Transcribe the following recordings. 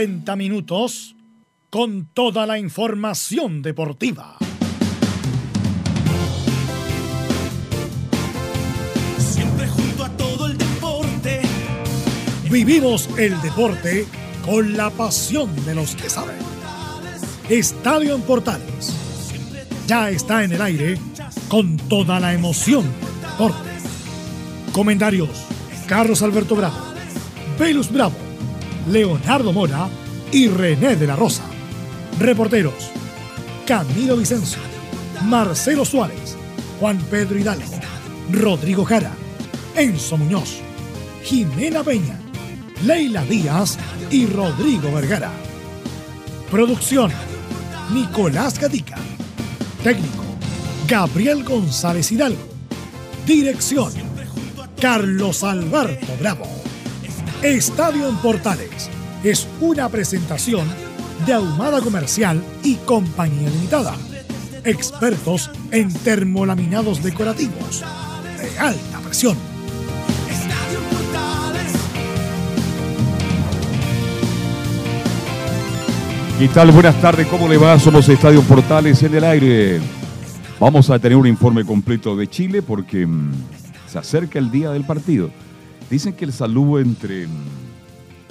30 minutos con toda la información deportiva. Siempre junto a todo el deporte. Vivimos el deporte con la pasión de los que saben. Estadio en Portales. Ya está en el aire con toda la emoción del deporte. Comentarios: Carlos Alberto Bravo, Velus Bravo, Leonardo Mora y René de la Rosa. Reporteros: Camilo Vicencio, Marcelo Suárez, Juan Pedro Hidalgo, Rodrigo Jara, Enzo Muñoz, Jimena Peña, Leila Díaz y Rodrigo Vergara. Producción: Nicolás Gatica. Técnico: Gabriel González Hidalgo. Dirección: Carlos Alberto Bravo. Estadio en Portales es una presentación de Ahumada Comercial y Compañía Limitada. Expertos en termolaminados decorativos de alta presión. Estadio Portales. ¿Qué tal? Buenas tardes, ¿cómo le va? Somos Estadio Portales en el aire. Vamos a tener un informe completo de Chile porque mm, se acerca el día del partido. Dicen que el saludo entre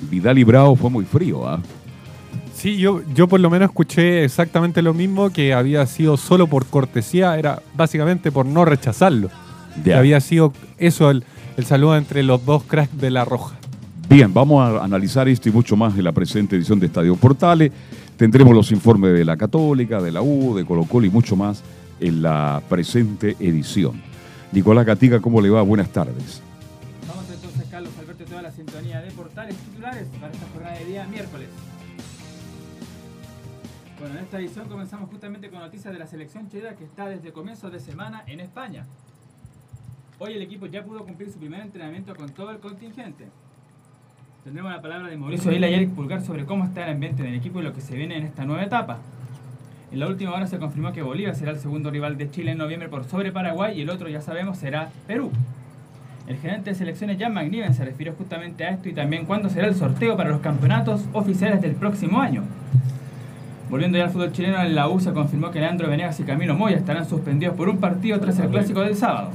Vidal y Bravo fue muy frío, ¿ah? Sí, yo, yo por lo menos escuché exactamente lo mismo, que había sido solo por cortesía, era básicamente por no rechazarlo. Que Ya. había sido eso el, el saludo entre los dos cracks de la Roja. Bien, vamos a analizar esto y mucho más en la presente edición de Estadio Portales. Tendremos los informes de la Católica, de la U, de Colo Colo y mucho más en la presente edición. Nicolás Gatica, ¿cómo le va? Buenas tardes. Sintonía de portales titulares para esta jornada de día miércoles. Bueno, en esta edición comenzamos justamente con noticias de la selección chilena que está desde comienzos de semana en España. Hoy el equipo ya pudo cumplir su primer entrenamiento con todo el contingente. Tendremos la palabra de Mauricio Vila y Eric Pulgar sobre cómo está el ambiente del equipo y lo que se viene en esta nueva etapa. En la última hora se confirmó que Bolivia será el segundo rival de Chile en noviembre por sobre Paraguay y el otro, ya sabemos, será Perú. El gerente de selecciones Jan McNiven se refirió justamente a esto y también cuándo será el sorteo para los campeonatos oficiales del próximo año. Volviendo ya al fútbol chileno, en la U se confirmó que Leandro Venegas y Camilo Moya estarán suspendidos por un partido tras el clásico del sábado.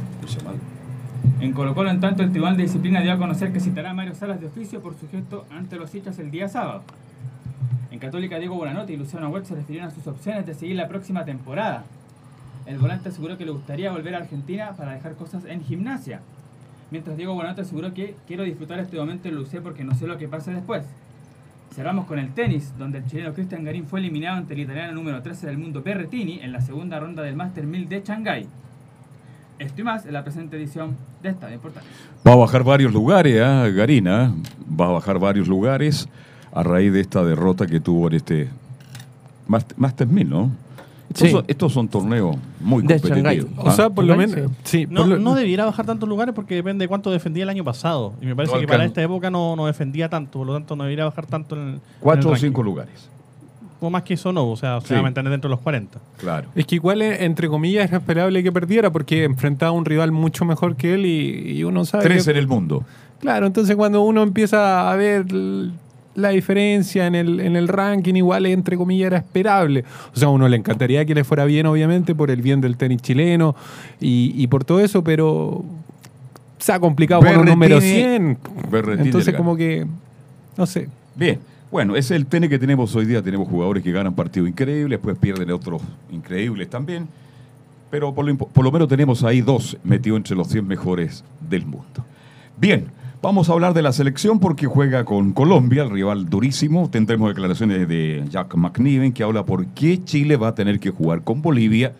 En Colo Colo, en tanto, el Tribunal de Disciplina dio a conocer que citará a Mario Salas de oficio por su gesto ante los hinchas el día sábado. En Católica, Diego Buenanote y Luciano Huet se refirieron a sus opciones de seguir la próxima temporada. El volante aseguró que le gustaría volver a Argentina para dejar cosas en gimnasia. Mientras Diego Buenanote aseguró que quiero disfrutar este momento en Lucé porque no sé lo que pase después. Cerramos con el tenis, donde el chileno Cristian Garín fue eliminado ante el italiano número 13 del mundo Berretini en la segunda ronda del Master 1000 de Shanghái. Esto y más en la presente edición de Estadio Portales. Va a bajar varios lugares, ¿ah? Garina. Va a bajar varios lugares a raíz de esta derrota que tuvo en este Master 1000, ¿no? Estos, Sí. son, estos son torneos muy De competitivos. O sea, por lo menos. Sí, No, por lo- no debiera bajar tantos lugares porque depende de cuánto defendía el año pasado. Y me parece No que para esta época no, no defendía tanto, por lo tanto no debería bajar tanto en el. Cuatro en o cinco lugares. O más que eso no, o sea, Sí. se va a mantener dentro de los 40. Claro. Es que igual, entre comillas, era esperable que perdiera porque enfrentaba a un rival mucho mejor que él y, y uno sabe. Tres que- en el mundo. Claro, entonces cuando uno empieza a ver la diferencia en el, en el ranking, igual entre comillas era esperable. O sea, a uno le encantaría que le fuera bien, obviamente, por el bien del tenis chileno y, y por todo eso, pero se ha complicado por un número 100. Berretini Entonces, como que, no sé. Bien. Bueno, ese es el tenis que tenemos hoy día. Tenemos jugadores que ganan partidos increíbles, después pierden otros increíbles también. Pero por lo, por lo menos tenemos ahí dos metidos entre los 100 mejores del mundo. Bien, vamos a hablar de la selección porque juega con Colombia, el rival durísimo. Tendremos declaraciones de Jack McNiven que habla por qué Chile va a tener que jugar con Bolivia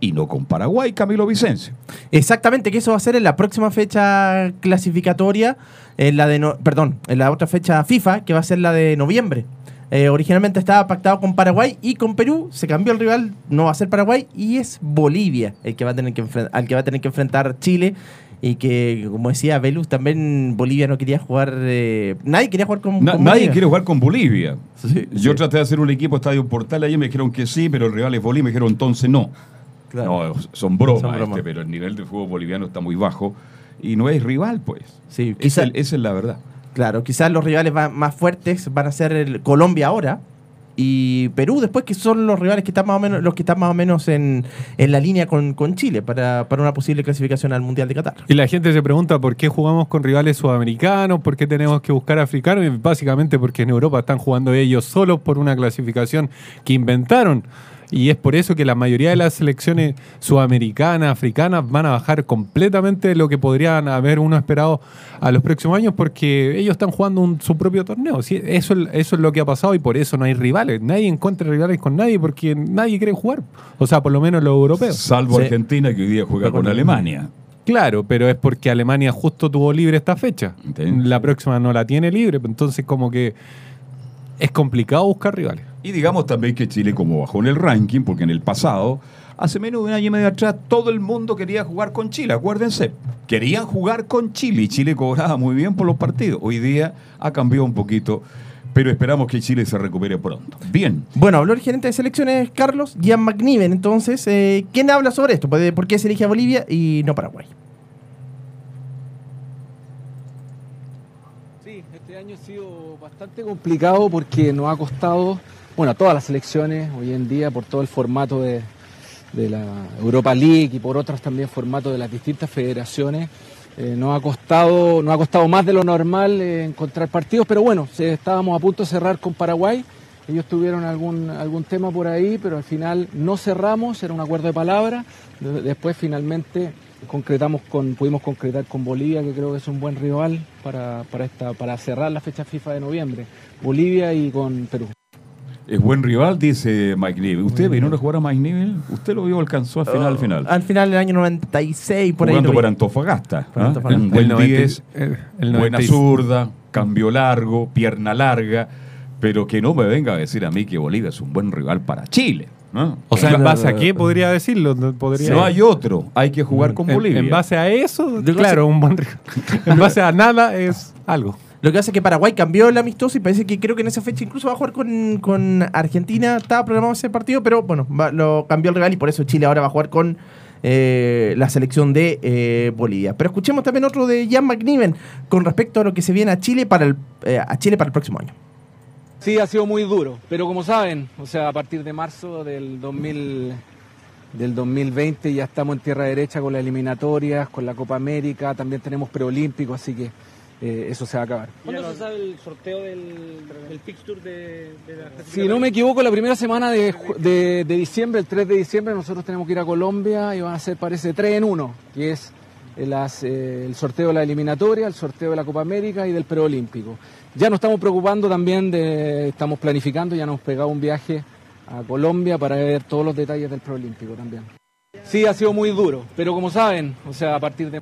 y no con Paraguay, Camilo Vicencio. Exactamente, que eso va a ser en la próxima fecha clasificatoria, en la de perdón, en la otra fecha FIFA, que va a ser la de noviembre. Eh, originalmente estaba pactado con Paraguay y con Perú, se cambió el rival, no va a ser Paraguay y es Bolivia el que va a tener que al que va a tener que enfrentar Chile y que como decía Velus también Bolivia no quería jugar, eh, nadie quería jugar con, Na- con nadie quiere jugar con Bolivia. Sí, Yo sí. traté de hacer un equipo Estadio Portal ayer, me dijeron que sí, pero el rival es Bolivia, me dijeron entonces no. Claro. No, son bromas, Son bromas. este, pero el nivel de fútbol boliviano está muy bajo y no es rival, pues. Sí, Esa, quizá- esa es la verdad. Claro, quizás los rivales va- más fuertes van a ser el Colombia ahora y Perú después, que son los rivales que están más o menos, los que están más o menos en, en la línea con, con Chile para, para una posible clasificación al Mundial de Qatar. Y la gente se pregunta por qué jugamos con rivales sudamericanos, por qué tenemos que buscar africanos, y básicamente porque en Europa están jugando ellos solos por una clasificación que inventaron. Y es por eso que la mayoría de las selecciones sudamericanas, africanas, van a bajar completamente de lo que podrían haber uno esperado a los próximos años, porque ellos están jugando un- su propio torneo. Sí, eso, es- eso es lo que ha pasado y por eso no hay rivales. Nadie encuentra rivales con nadie porque nadie quiere jugar. O sea, por lo menos los europeos. Salvo Sí. Argentina, que hoy día juega con Alemania. Claro, pero es porque Alemania justo tuvo libre esta fecha. Entiendo. La próxima no la tiene libre, entonces como que es complicado buscar rivales. Y digamos también que Chile, como bajó en el ranking, porque en el pasado, hace menos de un año y medio atrás, todo el mundo quería jugar con Chile, acuérdense. Querían jugar con Chile y Chile cobraba muy bien por los partidos. Hoy día ha cambiado un poquito, pero esperamos que Chile se recupere pronto. Bien. Bueno, habló el gerente de selecciones, Carlos, Ian McNiven. Entonces, eh, ¿quién habla sobre esto? ¿Por qué se elige a Bolivia y no Paraguay? Sí, este año ha sido bastante complicado porque nos ha costado, bueno, a todas las selecciones hoy en día por todo el formato de, la Europa League y por otros también formatos de las distintas federaciones. eh, nos ha costado, nos ha costado más de lo normal eh, encontrar partidos, pero bueno, estábamos a punto de cerrar con Paraguay. Ellos tuvieron algún, algún tema por ahí, pero al final no cerramos, era un acuerdo de palabra. De- Después finalmente concretamos con, pudimos concretar con Bolivia, que creo que es un buen rival para, para, esta, para cerrar la fecha FIFA de noviembre. Bolivia y con Perú. Es buen rival, dice Mike Neville. ¿Usted vino a jugar a Mike Neville? ¿Usted lo vio, alcanzó al final, al final? Al final del año 96, por Jugando ahí. lo por. Antofagasta. Por ¿ah? Antofagasta. Un buen El 90 10, eh, el buena 90 zurda, cambio largo, pierna larga, pero que no me venga a decir a mí que Bolivia es un buen rival para Chile. ¿no? O sea, ¿en base a no, qué podría decirlo? No podría- no hay otro, hay que jugar con en, Bolivia. en base a eso, claro, un buen rival. En base a nada es algo. Lo que hace es que Paraguay cambió el amistoso y parece que creo que en esa fecha incluso va a jugar con, con Argentina. Estaba programado ese partido, pero bueno, lo cambió el rival y por eso Chile ahora va a jugar con eh, la selección de eh, Bolivia. Pero escuchemos también otro de Jan McNiven con respecto a lo que se viene a Chile para el, eh, a Chile para el próximo año. Sí, ha sido muy duro, pero como saben, o sea, a partir de marzo del 2000, del 2020 ya estamos en tierra derecha con las eliminatorias, con la Copa América, también tenemos preolímpico, así que eh, eso se va a acabar. ¿Cuándo se sabe el sorteo del, del fixture de, de la Si no me equivoco, la primera semana de, de- de diciembre, el 3 de diciembre, nosotros tenemos que ir a Colombia y van a ser, parece, 3 en 1, que es eh, las, eh, el sorteo de la eliminatoria, el sorteo de la Copa América y del preolímpico. Ya nos estamos preocupando también de, estamos planificando, ya nos hemos pegado un viaje a Colombia para ver todos los detalles del preolímpico también. Sí, ha sido muy duro, pero como saben, o sea, a partir de...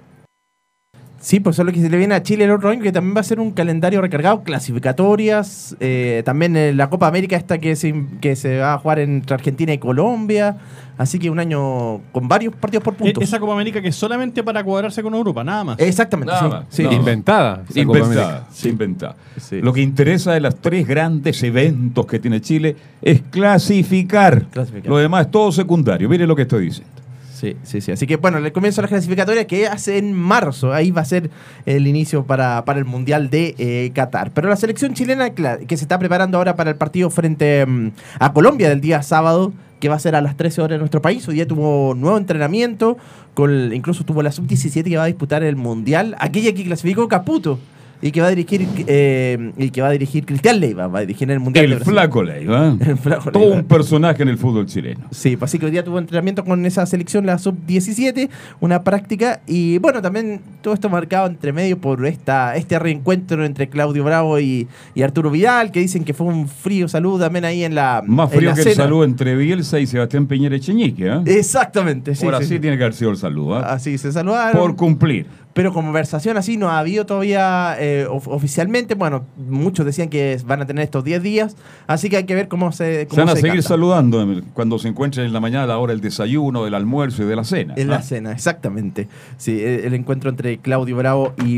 Sí, pues eso es lo que se le viene a Chile el otro año, que también va a ser un calendario recargado, clasificatorias, eh, también eh, la Copa América esta que se, que se va a jugar entre Argentina y Colombia, así que un año con varios partidos por E- puntos. Esa Copa América que es solamente para cuadrarse con Europa, nada más. Exactamente, Nada sí, más, sí. no. Inventada. Inventada, sí, inventada. Sí. Lo que interesa de los tres grandes eventos que tiene Chile es clasificar. Clasificar. Lo demás es todo secundario. Mire lo que estoy diciendo. Sí, sí, sí. Así que bueno, el comienzo de las clasificatorias que hace en marzo. Ahí va a ser el inicio para, para el Mundial de eh, Qatar. Pero la selección chilena que se está preparando ahora para el partido frente mm, a Colombia del día sábado, que va a ser a las 13 horas en nuestro país. Hoy día tuvo nuevo entrenamiento, con incluso tuvo la sub-17 que va a disputar el Mundial. Aquella que clasificó Caputo. Y que va a dirigir eh, y que va a dirigir Cristian Leiva, va a dirigir en el Mundial. El flaco Leiva. El flaco Todo Leiva. un personaje en el fútbol chileno. Sí, pues así que hoy día tuvo entrenamiento con esa selección, la sub-17, una práctica. Y bueno, también todo esto marcado entre medio por esta, este reencuentro entre Claudio Bravo y, y Arturo Vidal, que dicen que fue un frío saludo también ahí en la. Más frío que el saludo entre Bielsa y Sebastián Piñera Echeñique. ¿eh? Exactamente, sí. Ahora sí, sí, sí. tiene que haber sido el saludo. ¿eh? Así se saludaron. Por cumplir. Pero conversación así no ha habido todavía eh, of- oficialmente. Bueno, muchos decían que van a tener estos 10 días, así que hay que ver cómo se. Se Cómo van a se seguir canta. saludando cuando se encuentren en la mañana a la hora del desayuno, del almuerzo y de la cena. En ¿ah? la cena, exactamente. Sí, el, el encuentro entre Claudio Bravo y,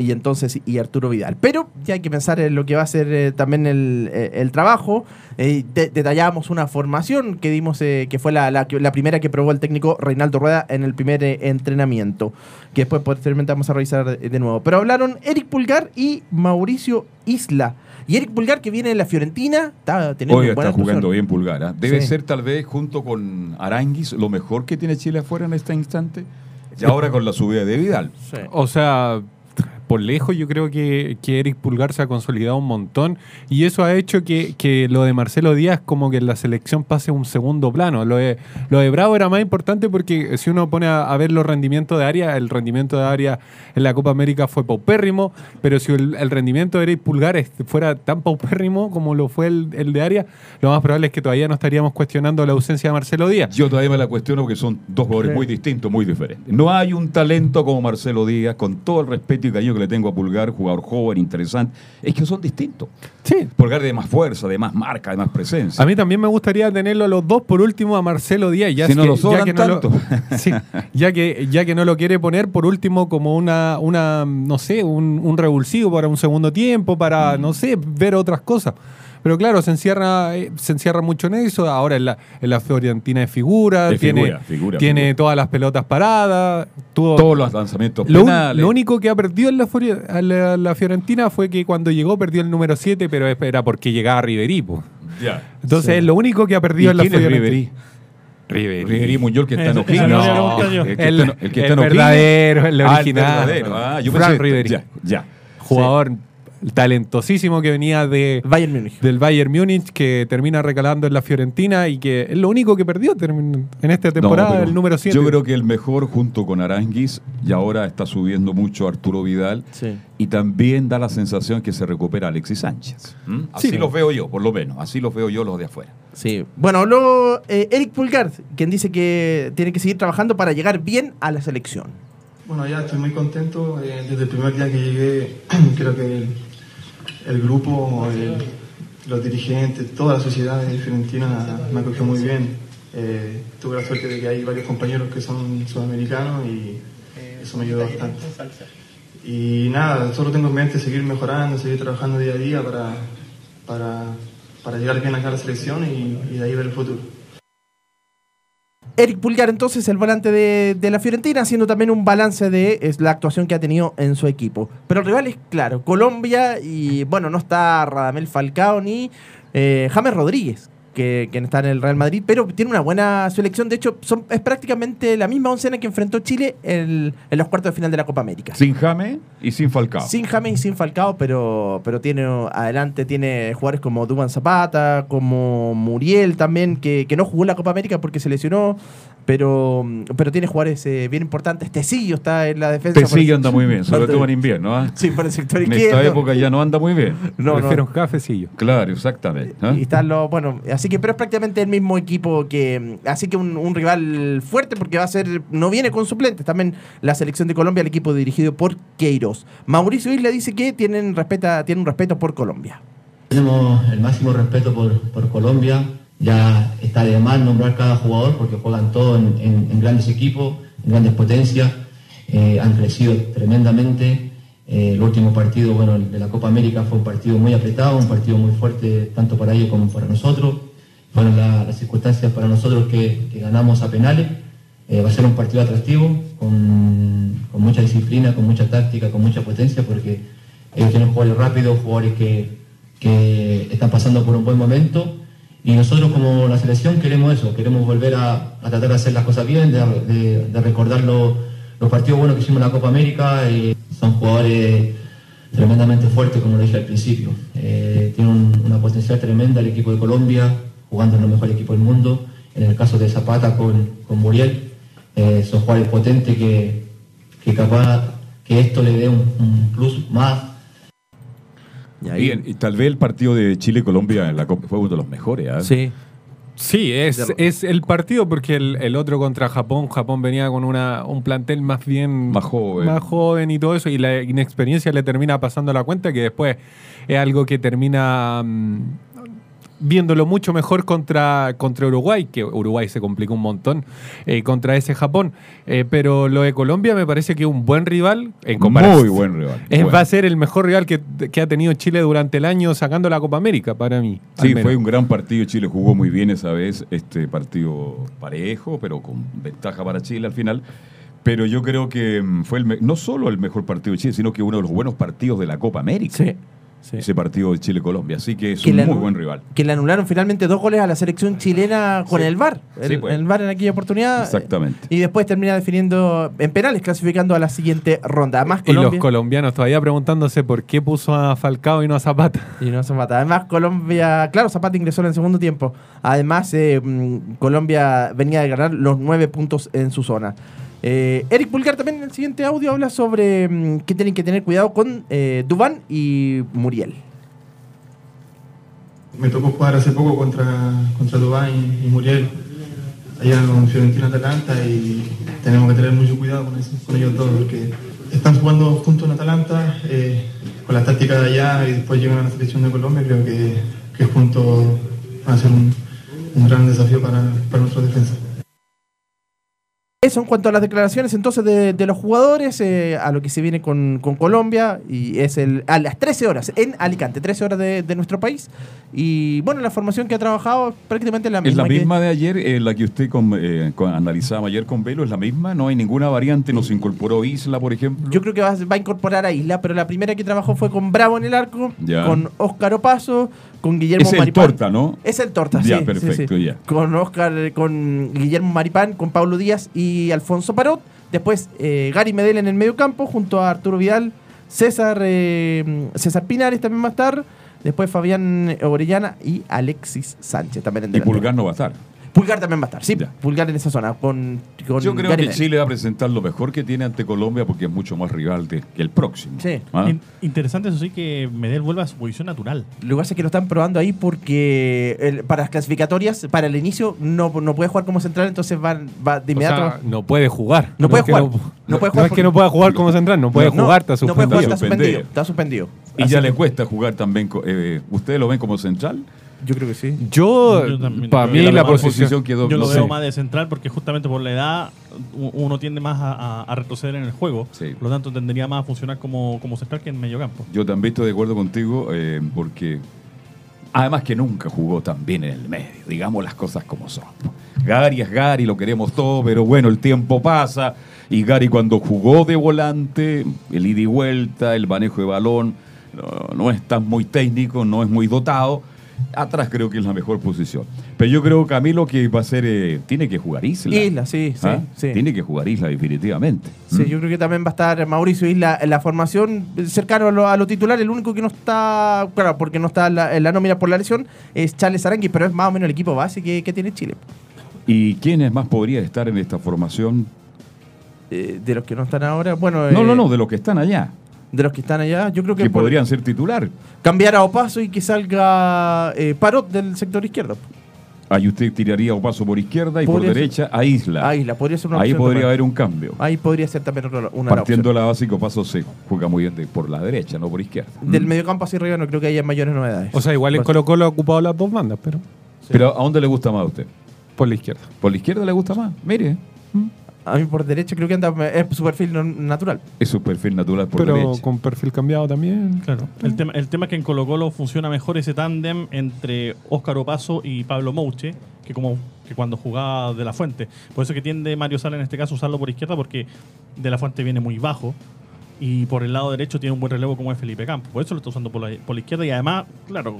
y entonces y Arturo Vidal. Pero ya hay que pensar en lo que va a ser eh, también el, eh, el trabajo. Eh, de- detallábamos una formación que dimos, eh, que fue la, la, primera que probó el técnico Reinaldo Rueda en el primer eh, entrenamiento. Que después posteriormente vamos a revisar de, de nuevo. Pero hablaron Eric Pulgar y Mauricio Isla. Y Eric Pulgar, que viene de la Fiorentina, está teniendo Hoy un buen está jugando bien Pulgar. ¿ah? Debe Sí. ser tal vez junto con Aranguis lo mejor que tiene Chile afuera en este instante. Y ahora con la subida de Vidal. Sí. O sea, por lejos yo creo que, que Eric Pulgar se ha consolidado un montón y eso ha hecho que, que lo de Marcelo Díaz como que en la selección pase a un segundo plano. Lo de, lo de Bravo era más importante porque si uno pone a, a ver los rendimientos de área, el rendimiento de área en la Copa América fue paupérrimo, pero si el, el rendimiento de Eric Pulgar es- fuera tan paupérrimo como lo fue el, el de área, lo más probable es que todavía no estaríamos cuestionando la ausencia de Marcelo Díaz. Yo todavía me la cuestiono porque son dos jugadores Sí. muy distintos, muy diferentes. No hay un talento como Marcelo Díaz, con todo el respeto y cariño que le tengo a Pulgar, jugador joven, interesante. Es que son distintos. Sí, Pulgar de más fuerza, de más marca, de más presencia. A mí también me gustaría tenerlo a los dos, por último a Marcelo Díaz, ya Si no que, lo ya que no lo-. Sí, ya que ya que no lo quiere poner por último como una una no sé, un, un revulsivo para un segundo tiempo, para Mm. no sé, ver otras cosas. Pero claro, se encierra eh, se encierra mucho en eso, ahora en la, en la Fiorentina de figura, De tiene figura, figura, tiene figura. todas las pelotas paradas, tuvo Todos los lanzamientos lo, penales. lo único que ha perdido en la, la, la Fiorentina fue que cuando llegó perdió el número 7, pero era porque llegaba Riverí. Ya. Entonces Sí. es lo único que ha ¿Y perdido en la Fiorentina. Ribery. Ribery Muñoz, que está en O'Higgins. no No, el que El, está en- el que el está en O'Higgins. verdadero, el Ah, el original. verdadero. Ah, yo. Ya, ya. Jugador talentosísimo que venía de, Bayern Múnich. del Bayern Múnich, que termina recalando en la Fiorentina y que es lo único que perdió en esta temporada, No, el número 7. Yo creo que el mejor junto con Aranguis y ahora está subiendo mucho Arturo Vidal Sí. y también da la sensación que se recupera Alexis Sánchez. ¿Mm? Así Sí. los veo yo, por lo menos. Así los veo yo los de afuera. Sí. Bueno, luego eh, Eric Pulgar, quien dice que tiene que seguir trabajando para llegar bien a la selección. Bueno, ya estoy muy contento. eh, desde el primer día que llegué, creo que el, grupo, el- los dirigentes, toda la sociedad de Fiorentina me acogió muy bien. Eh, tuve la suerte de que hay varios compañeros que son sudamericanos y eso me ayudó bastante. Y nada, solo tengo en mente seguir mejorando, seguir trabajando día a día para, para, para llegar bien a la selección y de ahí ver el futuro. Eric Pulgar, entonces, el volante de, de la Fiorentina, haciendo también un balance de es, la actuación que ha tenido en su equipo. Pero el rival es claro, Colombia y, bueno, no está Radamel Falcao ni eh, James Rodríguez, que, que está en el Real Madrid, pero tiene una buena selección. De hecho, son, es prácticamente la misma oncena que enfrentó Chile en, en los cuartos de final de la Copa América. Sin Jame y sin Falcao. Sin James y sin Falcao, pero, pero tiene adelante tiene jugadores como Duban Zapata, como Muriel también, que, que no jugó la Copa América porque se lesionó, pero, pero tiene jugadores eh, bien importantes. Tecillo está en la defensa. Tecillo anda muy bien, sobre todo en invierno. ¿ah? Sí, por el sector En izquierdo. esta época ya no anda muy bien. No. Prefiero cafecillo. Claro, exactamente. ¿ah? Y están los, bueno, así que, pero es prácticamente el mismo equipo que, así que un, un rival fuerte porque va a ser, no viene con suplentes, también la selección de Colombia, el equipo dirigido por Queiroz. Mauricio Isla dice que tienen, respeta, tienen un respeto por Colombia. Tenemos el máximo respeto por, por Colombia. Ya está de más nombrar cada jugador porque juegan todos en, grandes equipos, en grandes potencias. Eh, han crecido tremendamente. Eh, el último partido bueno, de la Copa América fue un partido muy apretado, un partido muy fuerte tanto para ellos como para nosotros. Fueron la- las circunstancias para nosotros que, que ganamos a penales. Eh, va a ser un partido atractivo, con, con mucha disciplina, con mucha táctica, con mucha potencia, porque ellos tienen jugadores rápidos, jugadores que, que están pasando por un buen momento. Y nosotros como la selección queremos eso, queremos volver a, a tratar de hacer las cosas bien, de, de- recordar lo- los partidos buenos que hicimos en la Copa América. y son jugadores tremendamente fuertes, como lo dije al principio. Eh, tiene un- una potencial tremenda el equipo de Colombia, jugando en el mejor equipo del mundo. En el caso de Zapata con, con Muriel, eh, son jugadores potentes que, que capaz que esto le dé un plus más Y ahí- Bien, y tal vez el partido de Chile-Colombia en la Copa fue uno de los mejores. ¿ah? Sí. Sí, es, es el partido porque el, el otro contra Japón, Japón venía con una, un plantel más bien Más joven. más joven y todo eso, y la inexperiencia le termina pasando la cuenta que después es algo que termina mm, viéndolo mucho mejor contra, contra Uruguay, que Uruguay se complicó un montón eh, contra ese Japón. Eh, pero lo de Colombia me parece que es un buen rival en comparación. Muy buen rival. Es- Bueno. Va a ser el mejor rival que, que ha tenido Chile durante el año sacando la Copa América para mí. Sí, fue un gran partido. Chile jugó muy bien esa vez. Este partido parejo, pero con ventaja para Chile al final. Pero yo creo que mm, fue el no solo el mejor partido de Chile, sino que uno de los buenos partidos de la Copa América. Sí. Sí. Ese partido de Chile-Colombia. Así que es Que un muy buen rival. Que le anularon finalmente dos goles a la selección chilena con Sí. el VAR. El, Sí, pues. el VAR en aquella oportunidad. Exactamente. Y después termina definiendo en penales, clasificando a la siguiente ronda. Además, Y los Colombia. colombianos todavía preguntándose por qué puso a Falcao y no a Zapata. Y no se mata. Además, Colombia, claro, Zapata ingresó en el segundo tiempo. Además, eh, mm, Colombia venía de ganar los nueve puntos en su zona. Eh, Eric Pulgar también en el siguiente audio habla sobre mm, que tienen que tener cuidado con eh, Dubán y Muriel. Me tocó jugar hace poco contra, contra Dubán y, Muriel, allá con Fiorentina Atalanta, y tenemos que tener mucho cuidado con, eso- con ellos dos, porque están jugando juntos en Atalanta, eh, con las tácticas de allá, y después llegan a la selección de Colombia, creo que, que juntos van a ser un, un gran desafío para, para nuestra defensa. Eso en cuanto a las declaraciones entonces de, de los jugadores, eh, a lo que se viene con, con Colombia, y es el, a las 13 horas en Alicante, 13 horas de, de nuestro país. Y bueno, la formación que ha trabajado es prácticamente la Es misma. la que- misma de ayer, eh, la que usted con- eh, con- analizaba ayer con Velo, es la misma, no hay ninguna variante, nos incorporó Isla, por ejemplo. Yo creo que va, va a incorporar a Isla, pero la primera que trabajó fue con Bravo en el arco, Ya. con Óscar Opaso, con Guillermo es el Maripán. torta, ¿no? Es el torta, Ya, sí, perfecto, sí. ya. Con Oscar, eh, con Guillermo Maripán, con Pablo Díaz y Alfonso Parot. Después eh, Gary Medel en el medio campo, junto a Arturo Vidal, César, eh, César Pinares también va a estar. Después Fabián Orellana y Alexis Sánchez también en Y. Pulgar no va a estar. Pulgar también va a estar, sí. Ya. Pulgar en esa zona. Con, con Yo creo Gary que Medel. Chile va a presentar lo mejor que tiene ante Colombia porque es mucho más rival de- que el próximo. Sí. ¿Ah? In- interesante eso sí que Medel vuelva a su posición natural. Lo que pasa es que lo están probando ahí porque el- para las clasificatorias, para el inicio, no, no puede jugar como central, entonces va, va de O inmediato. sea, no puede jugar. No puede es que jugar. No, No puede no jugar es que no pueda jugar como central, no puede No, jugar, está no puede jugar, suspendido. está suspendido. Suspendido. Está suspendido. Y Así ya que le cuesta jugar también. co- eh, ¿Ustedes lo ven como central? Yo creo que sí. Yo, Yo también para creo mí que la la mejor posición... quedó, Yo no lo sé. veo más de central porque justamente por la edad uno tiende más a, a- a retroceder en el juego. Sí. Por lo tanto, tendería más a funcionar como, como central que en medio campo. Yo también estoy de acuerdo contigo eh, porque además que nunca jugó tan bien en el medio, digamos las cosas como son. Gary es Gary, lo queremos todo, pero bueno, el tiempo pasa y Gary cuando jugó de volante, el ida y vuelta, el manejo de balón, no, no es tan muy técnico, no es muy dotado. Atrás creo que es la mejor posición. Pero yo creo, Camilo, que va a ser, eh, tiene que jugar Isla. Isla, sí, sí, ¿Ah? sí. Tiene que jugar Isla definitivamente. Sí, ¿Mm? yo creo que también va a estar Mauricio Isla en la formación cercano a lo, a lo titular. El único que no está, claro, porque no está en la, en la nómina por la lesión, es Charles Arangui, pero es más o menos el equipo base que, que tiene Chile. ¿Y quiénes más podría estar en esta formación? Eh, de los que no están ahora, bueno. No, eh, no, no, de los que están allá. De los que están allá, yo creo que, Que podrían ser titular. cambiar a Opaso y que salga eh, Parot del sector izquierdo. Ahí usted tiraría o paso por izquierda y Podría por ser. derecha a Isla. A Isla, podría ser una Ahí podría también. haber un cambio. Ahí podría ser también otra- una Partiendo opción. la básico, paso se juega muy bien de- por la derecha, no por izquierda. Del Mm. mediocampo hacia arriba no creo que haya mayores novedades. O sea, igual en Colo Colo ha ocupado las dos bandas, pero Pero ¿a dónde le gusta más a usted? por la izquierda. ¿Por la izquierda le gusta más? Mire, A mí por derecha creo que anda es su perfil natural. es su perfil natural por pero derecha. con perfil cambiado también. Claro. El tema, el tema es que en Colo Colo funciona mejor ese tándem entre Óscar Opaso y Pablo Mouche que como que cuando jugaba De La Fuente. Por eso que tiende Mario Sala en este caso a usarlo por izquierda porque De La Fuente viene muy bajo y por el lado derecho tiene un buen relevo como es Felipe Campos. Por eso lo está usando por la, por la izquierda y además, claro,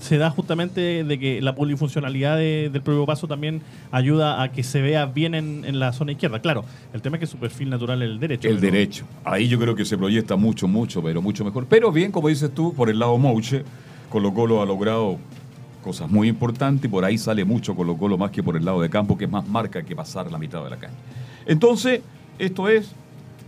se da justamente de que la polifuncionalidad de- del propio paso también ayuda a que se vea bien en, en la zona izquierda. Claro, el tema es que su perfil natural es el derecho. El pero- derecho. Ahí yo creo que se proyecta mucho, mucho, pero mucho mejor. Pero bien, como dices tú, por el lado Mouche, Colo Colo ha logrado cosas muy importantes y por ahí sale mucho Colo Colo más que por el lado de campo, que es más marca que pasar la mitad de la calle. Entonces, esto es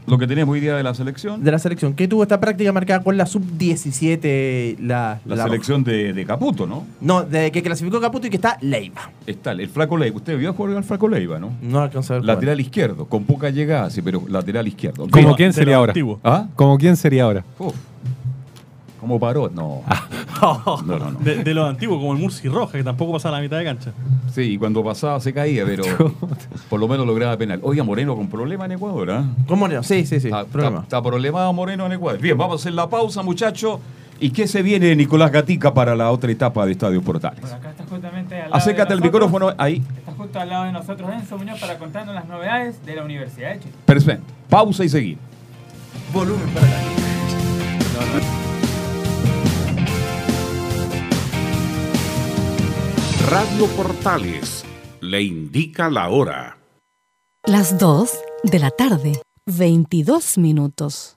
lo que tenemos hoy día de la selección. De la selección, que tuvo esta práctica marcada con la sub-17, la, La, la- selección de, de Caputo, ¿no? No, de que clasificó Caputo y que está Leiva. Está el Flaco Leiva. Usted vio jugar al Flaco Leiva, ¿no? No alcanzó a ver. Lateral izquierdo, con poca llegada, sí, pero lateral izquierdo. ¿Como quién sería ahora? ¿Ah? ¿Como quién sería ahora? Uf. ¿Cómo paró? No. No, no, no. De, de lo antiguo, como el Murci Roja, que tampoco pasaba la mitad de cancha. Sí, y cuando pasaba se caía, pero por lo menos lograba penal. Oiga, Moreno con problema en Ecuador, ¿ah? ¿Cómo no? Sí, sí, sí. Está, problema. está- está problemado Moreno en Ecuador. Bien, vamos a hacer la pausa, muchachos. ¿Y qué se viene, Nicolás Gatica, para la otra etapa de Estadio Portales? Bueno, acá está justamente al lado Acércate de al micrófono ahí. Está justo al lado de nosotros Enzo Muñoz para contarnos las novedades de la Universidad de Chile. Perfecto. Pausa y seguir. Volumen para acá. Radio Portales le indica la hora. Las 2 de la tarde, 22 minutos.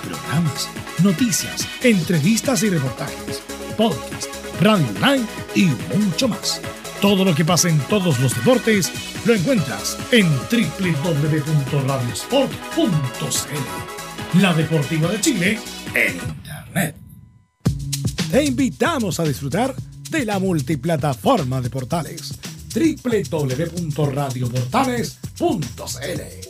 Programas, noticias, entrevistas y reportajes, podcast, radio online y mucho más. Todo lo que pasa en todos los deportes lo encuentras en www.radiosport.cl. La Deportiva de Chile en Internet. Te invitamos a disfrutar de la multiplataforma de portales www.radioportales.cl,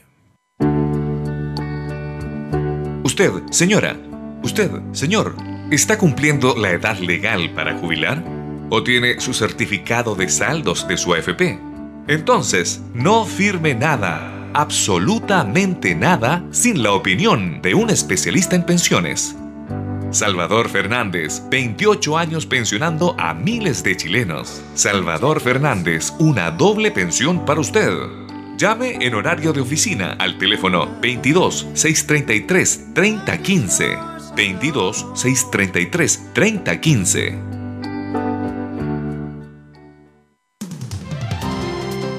Usted, señora, usted, señor, ¿está cumpliendo la edad legal para jubilar? ¿O tiene su certificado de saldos de su AFP? Entonces, no firme nada, absolutamente nada, sin la opinión de un especialista en pensiones. Salvador Fernández, 28 años pensionando a miles de chilenos. Salvador Fernández, una doble pensión para usted. Llame en horario de oficina al teléfono 22 633 3015. 22 633 3015.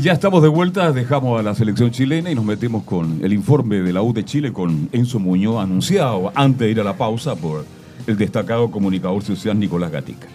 Ya estamos de vuelta, dejamos a la selección chilena y nos metemos con el informe de la U de Chile con Enzo Muñoz anunciado antes de ir a la pausa por el destacado comunicador social Nicolás Gatica.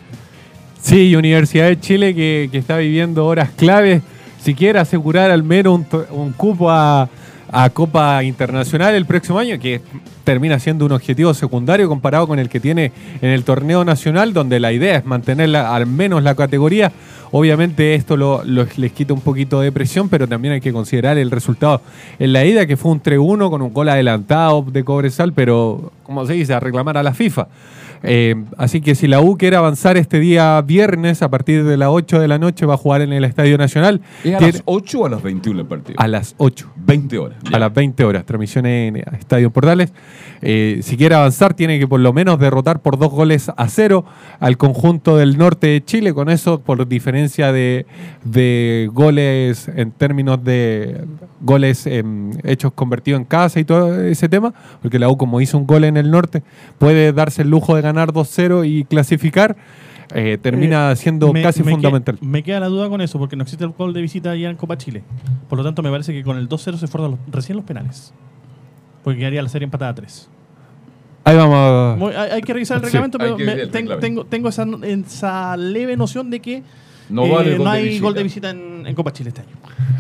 Sí, Universidad de Chile que, está viviendo horas claves. Si quiere asegurar al menos un, un cupo a, a Copa Internacional el próximo año, que termina siendo un objetivo secundario comparado con el que tiene en el torneo nacional, donde la idea es mantener la- al menos la categoría. Obviamente esto lo- les quita un poquito de presión, pero también hay que considerar el resultado en la ida, que fue un 3-1 con un gol adelantado de Cobresal, pero, como se dice, a reclamar a la FIFA. Eh, así que si la U quiere avanzar este día viernes a partir de las 8 de la noche va a jugar en el Estadio Nacional. ¿Es a Tiene- las 8 o a las 21 el partido? a las 8. 20 horas. A las 20 horas. Transmisión en Estadio Portales. Eh, si quiere avanzar, tiene que por lo menos derrotar por dos goles a cero al conjunto del norte de Chile. Con eso, por diferencia de, de goles en términos de goles em, hechos convertidos en casa y todo ese tema, porque la U, como hizo un gol en el norte, puede darse el lujo de ganar 2-0 y clasificar. eh, termina Eh, siendo me- casi me fundamental. que- me queda la duda con eso, porque no existe el gol de visita allá en Copa Chile. Por lo tanto, me parece que con el 2-0 se fueron los- recién los penales. Porque quedaría la serie empatada a 3. Ahí vamos. Muy- hay, hay que revisar el Sí, reglamento, hay pero me- el tengo, reglamento. tengo, tengo esa, esa leve noción de que No eh, vale gol no de hay visita. gol de visita en, en Copa Chile este año.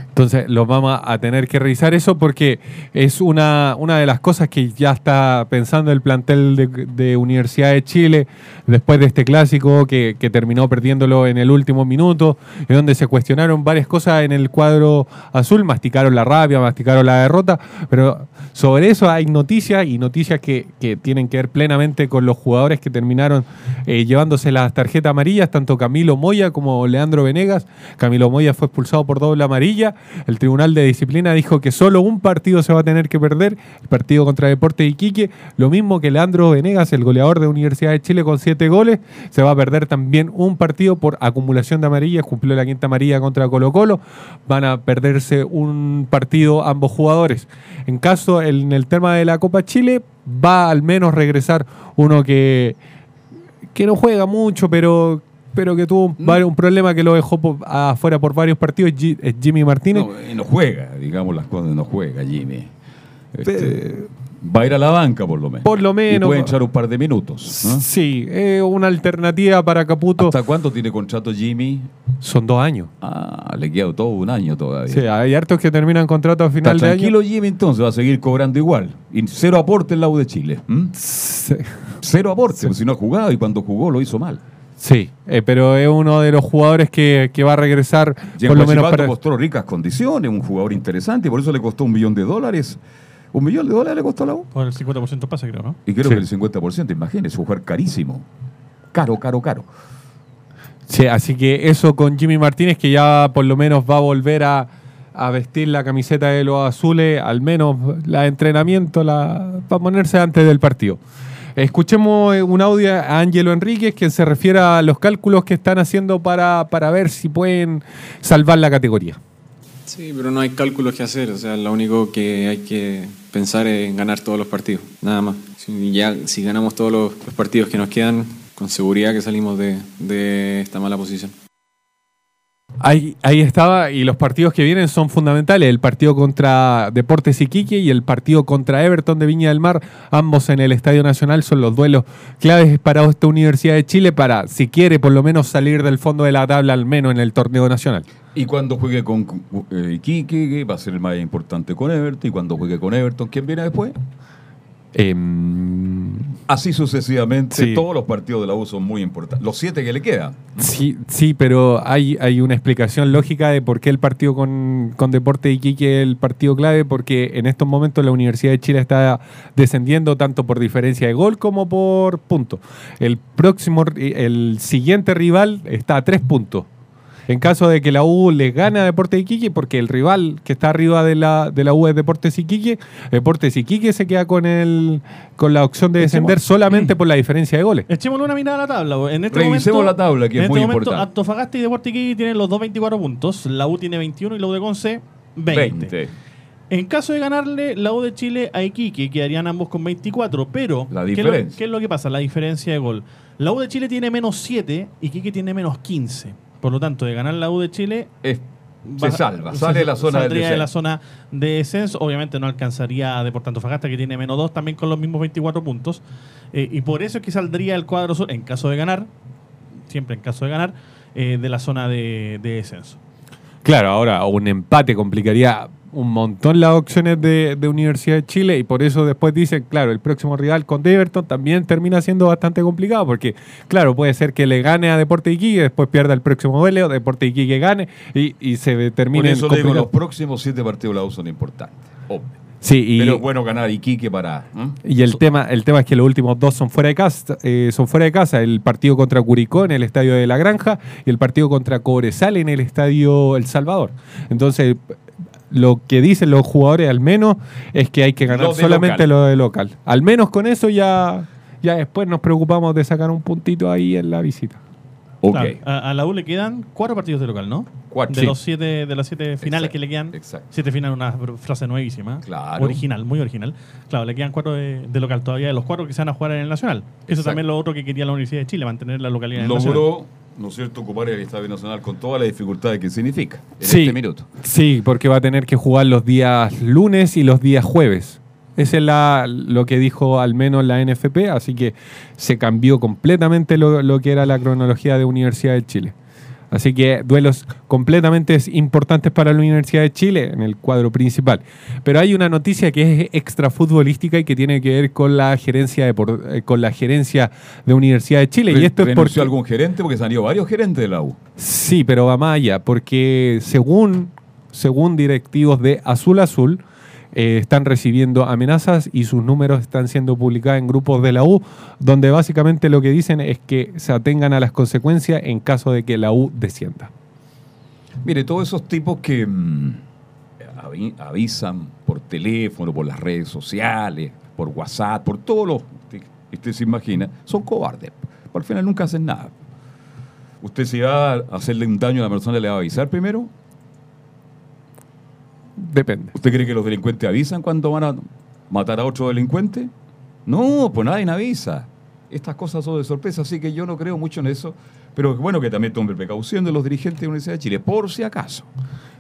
Entonces los vamos a tener que revisar eso porque es una, una de las cosas que ya está pensando el plantel de, Universidad de Chile después de este clásico que, que terminó perdiéndolo en el último minuto, en donde se cuestionaron varias cosas en el cuadro azul, masticaron la rabia, masticaron la derrota, pero sobre eso hay noticias y noticias que, que tienen que ver plenamente con los jugadores que terminaron eh, llevándose las tarjetas amarillas, tanto Camilo Moya como Leandro Venegas. Camilo Moya fue expulsado por doble amarilla. El Tribunal de Disciplina dijo que solo un partido se va a tener que perder, el partido contra Deportes Iquique. Lo mismo que Leandro Venegas, el goleador de Universidad de Chile con siete goles, se va a perder también un partido por acumulación de amarillas. Cumplió la quinta amarilla contra Colo Colo. Van a perderse un partido ambos jugadores. En caso, en el tema de la Copa Chile, va al menos regresar uno que, que no juega mucho, pero, pero que tuvo un, vari- un problema que lo dejó afuera por varios partidos, es Jimmy Martínez. No, eh, no juega, digamos las cosas, no juega Jimmy. Este, va a ir a la banca por lo menos. Por lo menos. Y puede echar un par de minutos. ¿no? Sí, es una alternativa para Caputo. ¿Hasta cuánto tiene contrato Jimmy? Son dos años. Ah, le queda todo un año todavía. Sí, hay hartos que terminan contrato a Está final de año. tranquilo Jimmy entonces, va a seguir cobrando igual. Y cero aporte en la U de Chile. Cero aporte, pues si no ha jugado y cuando jugó lo hizo mal. Sí, eh, pero es uno de los jugadores que, que va a regresar Y en por lo menos para... mostró ricas condiciones, un jugador interesante, y por eso le costó un millón de dólares. Un millón de dólares le costó a la U. Por el 50% pase, creo, ¿no? Y creo Sí. que el 50%, imagínese, un jugador carísimo. Caro, caro, caro. Sí, así que eso con Jimmy Martínez, que ya por lo menos va a volver a, a vestir la camiseta de los azules, al menos la entrenamiento, la, para ponerse antes del partido. Escuchemos eh, un audio a Ángelo Enríquez, quien se refiere a los cálculos que están haciendo para, para ver si pueden salvar la categoría. Sí, pero no hay cálculos que hacer, o sea, lo único que hay que pensar es en ganar todos los partidos, nada más. Si, ya, si ganamos todos los, los partidos que nos quedan, con seguridad que salimos de, de esta mala posición. Ahí, ahí estaba, y los partidos que vienen son fundamentales. El partido contra Deportes Iquique y el partido contra Everton de Viña del Mar, ambos en el Estadio Nacional, son los duelos claves para esta Universidad de Chile para, si quiere, por lo menos salir del fondo de la tabla, al menos en el torneo nacional. Y cuando juegue con eh, Iquique, que va a ser el más importante con Everton. Y cuando juegue con Everton, ¿quién viene después? Así sucesivamente, Em, Sí. todos los partidos de la U son muy importantes. Los siete que le quedan. Sí, sí, pero hay, hay una explicación lógica de por qué el partido con, con Deporte Iquique es el partido clave, porque en estos momentos la Universidad de Chile está descendiendo tanto por diferencia de gol como por puntos. El próximo, el siguiente rival está a tres puntos. En caso de que la U le gane a Deportes Iquique, porque el rival que está arriba de la, de la U es Deportes Iquique, Deportes Iquique se queda con el con la opción de descender solamente por la diferencia de goles. Echémosle una mirada a la tabla. En este Revisemos momento, la tabla, que en es este muy momento, importante. Antofagasta y Deportes Iquique tienen los dos 24 puntos. La U tiene 21 y la U de Conce 20. 20. En caso de ganarle la U de Chile a Iquique, quedarían ambos con 24, pero La ¿qué es lo- diferencia. ¿qué es lo que pasa? La diferencia de gol. La U de Chile tiene menos 7 y Iquique tiene menos 15. Por lo tanto, de ganar la U de Chile... se salva, sale de la zona del saldría de la descenso. zona de descenso. Obviamente no alcanzaría a Deportes Antofagasta, que tiene menos 2, también con los mismos 24 puntos. Eh, y por eso es que saldría el cuadro sur, en caso de ganar, siempre en caso de ganar, eh, de la zona de, de descenso. Claro, ahora un empate complicaría un montón las opciones de, de Universidad de Chile y por eso después dicen, claro, el próximo rival con Everton también termina siendo bastante complicado porque, claro, puede ser que le gane a Deporte Iquique, después pierda el próximo duelo, Deporte Iquique gane y, y se Por termine eso digo, los próximos siete partidos de la U son importantes. obvio. Sí, y- Pero es bueno ganar Iquique para... ¿m? Y el tema, el tema es que los últimos dos son fuera de casa, eh, son fuera de casa. El partido contra Curicó en el estadio de La Granja y el partido contra Cobresal en el estadio El Salvador. Entonces, lo que dicen los jugadores al menos es que hay que ganar solamente local. lo de local. Al menos con eso ya, ya después nos preocupamos de sacar un puntito ahí en la visita. Claro, a, a la U le quedan cuatro partidos de local, ¿no? Cuatro. De Sí. los siete, de las siete finales Exacto, que le quedan. exacto. Siete finales, una frase nuevísima. Claro. Original, muy original. Claro, le quedan cuatro de, de local todavía, de los cuatro que se van a jugar en el Nacional. Eso también es lo otro que quería la Universidad de Chile, mantener la localidad en el Nacional. Logró, ¿no es cierto?, ocupar el Estadio Nacional con todas las dificultades que significa en Sí. este minuto. Sí, porque va a tener que jugar los días lunes y los días jueves. Ese es la, lo que dijo al menos la NFP, así que se cambió completamente lo, lo que era la cronología de Universidad de Chile. Así que duelos completamente importantes para la Universidad de Chile en el cuadro principal. Pero hay una noticia que es extra futbolística y que tiene que ver con la gerencia de, por- eh, con la gerencia de Universidad de Chile. Y esto es ¿Renunció porque algún gerente? Porque salió varios gerentes de la U. Sí, pero va más allá, porque según, según directivos de Azul Azul, eh, están recibiendo amenazas y sus números están siendo publicados en grupos de la U, donde básicamente lo que dicen es que se atengan a las consecuencias en caso de que la U descienda. Mire, todos esos tipos que mm, avi- avisan por teléfono, por las redes sociales, por WhatsApp, por todos los que usted se imagina, son cobardes. Al final nunca hacen nada. ¿Usted si va a hacerle un daño a la persona le va a avisar primero? Depende. ¿Usted cree que los delincuentes avisan cuando van a matar a otro delincuente? No, pues nadie avisa. Estas cosas son de sorpresa, así que yo no creo mucho en eso. Pero bueno que también tomen precaución de los dirigentes de la Universidad de Chile, por si acaso.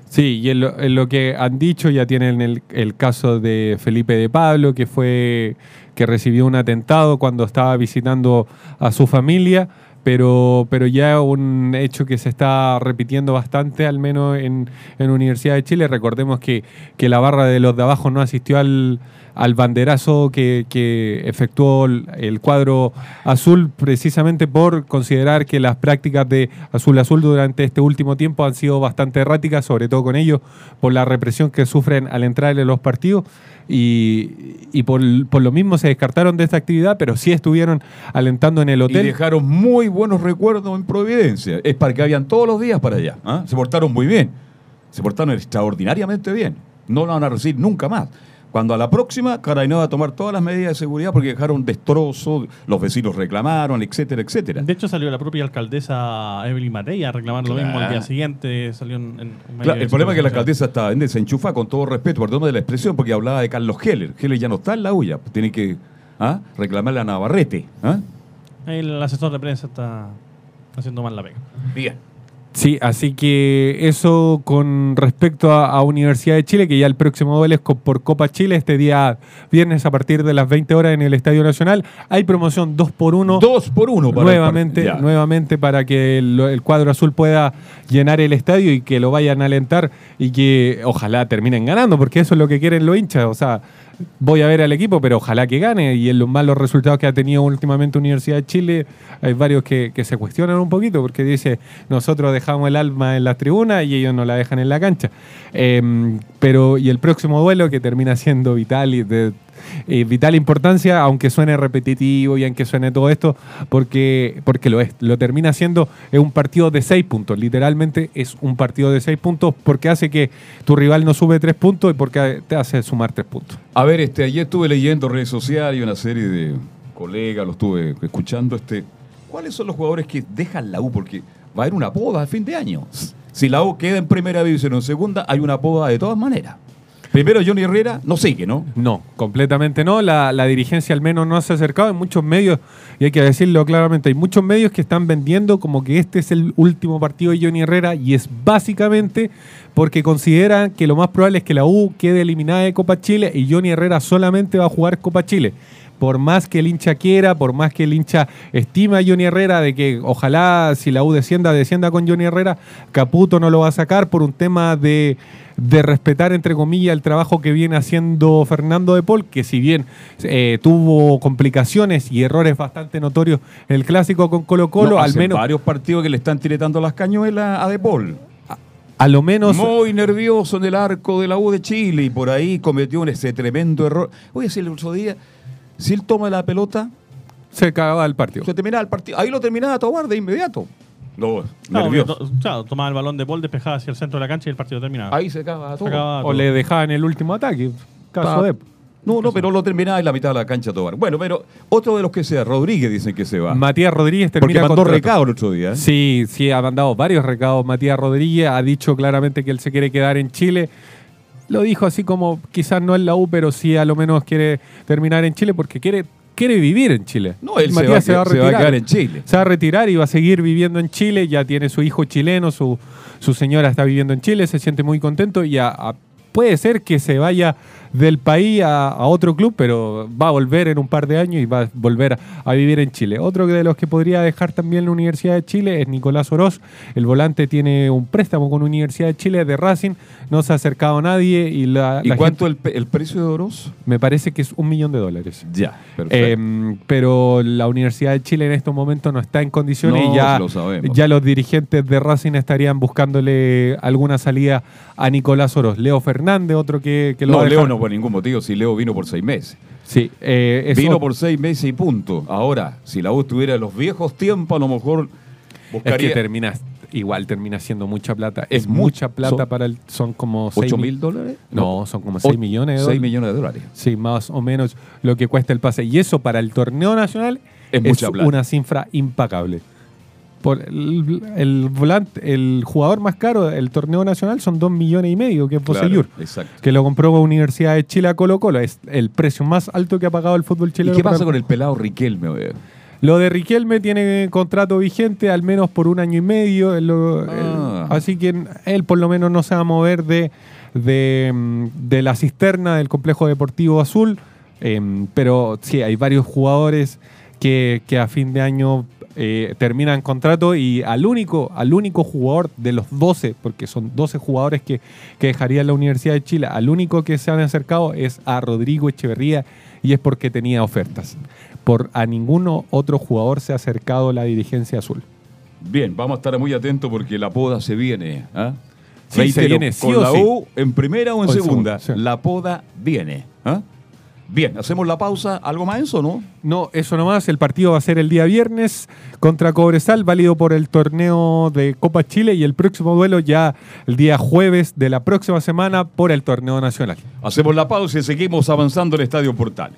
Sí, y en lo, en lo que han dicho ya tienen el, el caso de Felipe de Pablo, que fue que recibió un atentado cuando estaba visitando a su familia, pero, pero ya un hecho que se está repitiendo bastante, al menos en, en Universidad de Chile. Recordemos que, que la barra de los de abajo no asistió al, al banderazo que, que efectuó el, cuadro azul precisamente por considerar que las prácticas de azul azul durante este último tiempo han sido bastante erráticas, sobre todo con ellos, por la represión que sufren al entrar en los partidos y, y por, por lo mismo se descartaron de esta actividad, pero sí estuvieron alentando en el Y hotel. dejaron muy buenos recuerdos en Providencia. Es para que vayan todos los días para allá. ¿ah? Se portaron muy bien. Se portaron extraordinariamente bien. No lo van a recibir nunca más. Cuando a la próxima, Carabinero va a tomar todas las medidas de seguridad porque dejaron destrozos, los vecinos reclamaron, etcétera, etcétera. De hecho, salió la propia alcaldesa Evelyn Matei a reclamar lo mismo al día Claro. siguiente. Salió en, en Claro, el problema es que la alcaldesa estaba en desenchufada, con todo respeto, perdón de la expresión, porque hablaba de Carlos Heller. Heller ya no está en la huya, tiene que ¿ah? reclamarle a Navarrete. ¿ah? El asesor de prensa está haciendo mal la pega. Bien. Sí, así que eso con respecto a, a Universidad de Chile, que ya el próximo duelo es por Copa Chile, este día viernes a partir de las 20 horas en el Estadio Nacional. Hay promoción 2 por 1 2 por 1 para el nuevamente, nuevamente para que el, el cuadro azul pueda llenar el estadio y que lo vayan a alentar y que ojalá terminen ganando, porque eso es lo que quieren los hinchas. O sea, voy a ver al equipo, pero ojalá que gane. Y en los malos resultados que ha tenido últimamente Universidad de Chile, hay varios que, se cuestionan un poquito, porque dice, nosotros dejamos el alma en la tribuna y ellos no la dejan en la cancha. Em, pero, y el próximo duelo que termina siendo vital y de eh, vital importancia, aunque suene repetitivo y aunque suene todo esto, porque, porque lo es. Lo termina siendo es un partido de seis puntos. Literalmente es un partido de seis puntos porque hace que tu rival no sube tres puntos y porque te hace sumar tres puntos. A ver, este, ayer estuve leyendo redes sociales y una serie de colegas, lo estuve escuchando. Este, ¿Cuáles son los jugadores que dejan la U? Porque va a haber una poda a fin de año. Si la U queda en primera división o en segunda, hay una poda de todas maneras. Primero Johnny Herrera no sigue, ¿no? No, completamente no. La, la dirigencia al menos no se ha acercado. En muchos medios, y hay que decirlo claramente, hay muchos medios que están vendiendo como que este es el último partido de Johnny Herrera y es básicamente porque consideran que lo más probable es que la U quede eliminada de Copa Chile y Johnny Herrera solamente va a jugar Copa Chile. Por más que el hincha quiera, por más que el hincha estima a Johnny Herrera de que ojalá si la U descienda, descienda con Johnny Herrera, Caputo no lo va a sacar por un tema de, de respetar, entre comillas, el trabajo que viene haciendo Fernando de Paul, que si bien eh, tuvo complicaciones y errores bastante notorios en el clásico con Colo Colo, No, al menos... varios partidos que le están tiretando las cañuelas a De Paul. A lo menos... Muy nervioso en el arco de la U de Chile y por ahí cometió un- ese tremendo error. Oye, si el otro día, si él toma la pelota, se acaba el partido. Se terminaba el partido. Ahí lo terminaba a tomar de inmediato. No, nervioso. porque to- claro, tomaba el balón de Paul, despejaba hacia el centro de la cancha y el partido terminaba. Ahí se acaba todo. O todo. le dejaban el último ataque. Caso Pa- de... No, no, pero lo terminaba en la mitad de la cancha a tomar. Bueno, pero otro de los que sea, Rodríguez dicen que se va. Matías Rodríguez Porque termina mandó contrato. recado el otro día. ¿eh? Sí, sí, ha mandado varios recados. Matías Rodríguez ha dicho claramente que él se quiere quedar en Chile. Lo dijo así como quizás no en la U, pero sí a lo menos quiere terminar en Chile porque quiere, quiere vivir en Chile. No, él se va a que- se va a quedar en Chile. Se va a retirar y va a seguir viviendo en Chile. Ya tiene su hijo chileno, su, su señora está viviendo en Chile, se siente muy contento y a- a- puede ser que se vaya del país a, a otro club, pero va a volver en un par de años y va a volver a, a vivir en Chile. Otro de los que podría dejar también la Universidad de Chile es Nicolás Oroz. El volante tiene un préstamo con Universidad de Chile de Racing, no se ha acercado nadie. ¿Y, la, ¿Y la cuánto gente- el, precio de Oroz? Me parece que es un millón de dólares. Ya, perfecto. Eh, pero la Universidad de Chile en estos momentos no está en condiciones No, y ya, lo sabemos. ya los dirigentes de Racing estarían buscándole alguna salida a Nicolás Oroz. Leo Fernández, otro que, que lo no, a Leo no por ningún motivo, si Leo vino por seis meses. Sí, eh, eso- Vino por seis meses y punto. Ahora, si la U estuviera en los viejos tiempos, a lo mejor Es buscaría... que termina, igual termina siendo mucha plata. Es Es, mu- mucha plata son- para el. Son como. seis ¿Ocho mil- mil dólares? No, son como O- 6 millones de seis dólares. millones de dólares. Sí, más o menos lo que cuesta el pase. Y eso para el torneo nacional Es mucha plata. una cifra impecable. Por el, el volante, el jugador más caro del torneo nacional son 2 millones y medio, que es Claro, Bosellur, exacto. que lo compró con Universidad de Chile a Colo Colo. Es el precio más alto que ha pagado el fútbol ¿Y chileno. qué para- pasa con el pelado Riquelme? Lo de Riquelme tiene contrato vigente al menos por un año y medio. él lo- Ah. él- así que él por lo menos no se va a mover de, de, de la cisterna del complejo deportivo azul. Em, pero sí, hay varios jugadores que, que a fin de año eh, terminan contrato y al único, al único jugador de los 12, porque son 12 jugadores que, que dejaría la Universidad de Chile, al único que se han acercado es a Rodrigo Echeverría y es porque tenía ofertas. Por a ninguno otro jugador se ha acercado la dirigencia azul. Bien, vamos a estar muy atentos porque la poda se viene. ¿ah? Sí, se viene sí con o la sí. U en primera o en O segunda. segunda, sí. La poda viene. ¿ah? Bien, hacemos la pausa. ¿Algo más eso, no? No, eso nomás. El partido va a ser el día viernes contra Cobresal, válido por el torneo de Copa Chile y el próximo duelo ya el día jueves de la próxima semana por el torneo nacional. Hacemos la pausa y seguimos avanzando el Estadio Portal.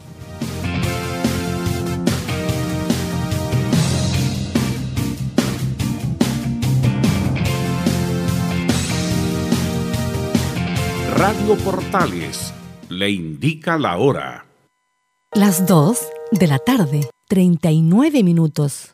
Radio Portales le indica la hora. Las 2 de la tarde, 39 minutos.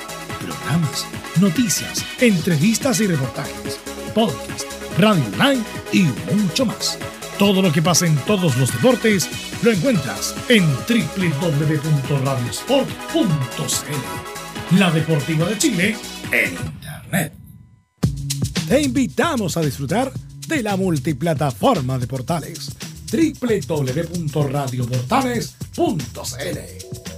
Programas, noticias, entrevistas y reportajes, podcast, radio online y mucho más. Todo lo que pasa en todos los deportes lo encuentras en www.radiosport.cl. La Deportiva de Chile en Internet. Te invitamos a disfrutar de la multiplataforma de portales www.radioportales.cl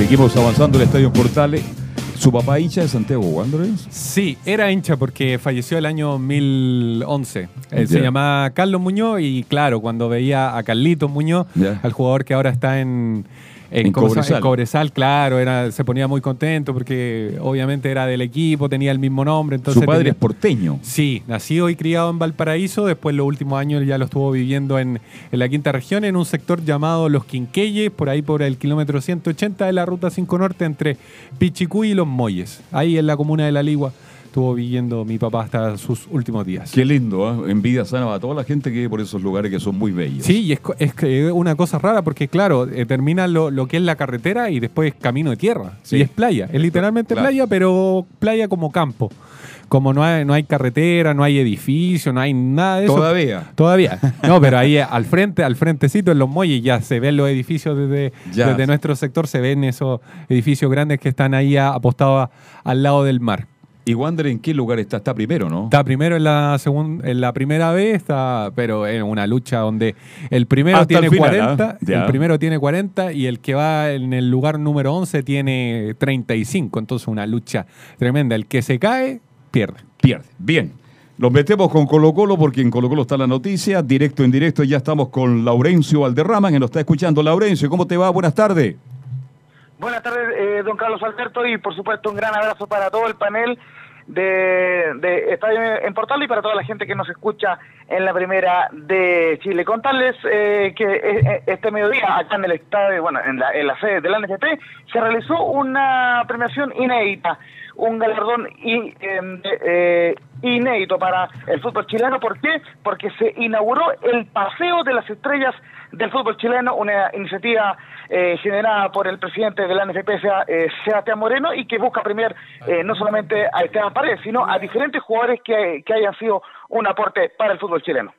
Seguimos avanzando el Estadio Portales. ¿Su papá hincha de Santiago Wanderers? Sí, era hincha porque falleció el año 2011. Él se llamaba Carlos Muñoz y claro, cuando veía a Carlitos Muñoz, al jugador que ahora está en, En. Cobresal. En Cobresal, claro, era, se ponía muy contento porque obviamente era del equipo, tenía el mismo nombre. Entonces Su padre tenía- es porteño. Sí, nacido y criado en Valparaíso, después los últimos años ya lo estuvo viviendo en, en la quinta región, en un sector llamado Los Quinqueyes, por ahí por el kilómetro 180 de la ruta 5 Norte, entre Pichicuy y Los Molles. Ahí en la comuna de La Ligua estuvo viviendo mi papá hasta sus últimos días. Qué lindo, ¿ah? envidia sana a toda la gente que vive por esos lugares que son muy bellos. Sí, y es, es es una cosa rara porque, claro, eh, termina lo, lo que es la carretera y después camino de tierra. Sí. Y es playa, es literalmente Claro. playa, pero playa como campo. Como no hay, no hay carretera, no hay edificio, no hay nada de eso. Todavía. Todavía. No, pero ahí al frente, al frentecito en los muelles ya se ven los edificios desde, nuestro sector, se ven esos edificios grandes que están ahí apostados al lado del mar. ¿Y Wander en qué lugar está? Está primero, ¿no? Está primero en la segunda, en la primera vez, está, pero en una lucha donde el primero Hasta tiene el final, 40, ¿ah? Ya. el primero tiene 40 y el que va en el lugar número 11 tiene 35, entonces una lucha tremenda. El que se cae pierde. Pierde. Bien. Nos metemos con Colo Colo porque en Colo Colo está la noticia. Directo en directo ya estamos con Laurencio Valderrama que nos está escuchando. Laurencio, ¿cómo te va? Buenas tardes. Buenas tardes, eh, don Carlos Alberto, y por supuesto un gran abrazo para todo el panel de, de Estadio en Portal y para toda la gente que nos escucha en la primera de Chile. Contarles eh, que eh, eh, este mediodía, acá en el estadio, bueno, en la, la sede del NFP, se realizó una premiación inédita, un galardón i- em, de- eh, inédito para el fútbol chileno. ¿Por qué? Porque se inauguró el Paseo de las Estrellas del fútbol chileno, una iniciativa eh, generada por el presidente de la NFP, eh, Sebastián Moreno, y que busca premiar eh, no solamente a Esteban Paredes, sino a diferentes jugadores que, que hayan sido un aporte para el fútbol chileno.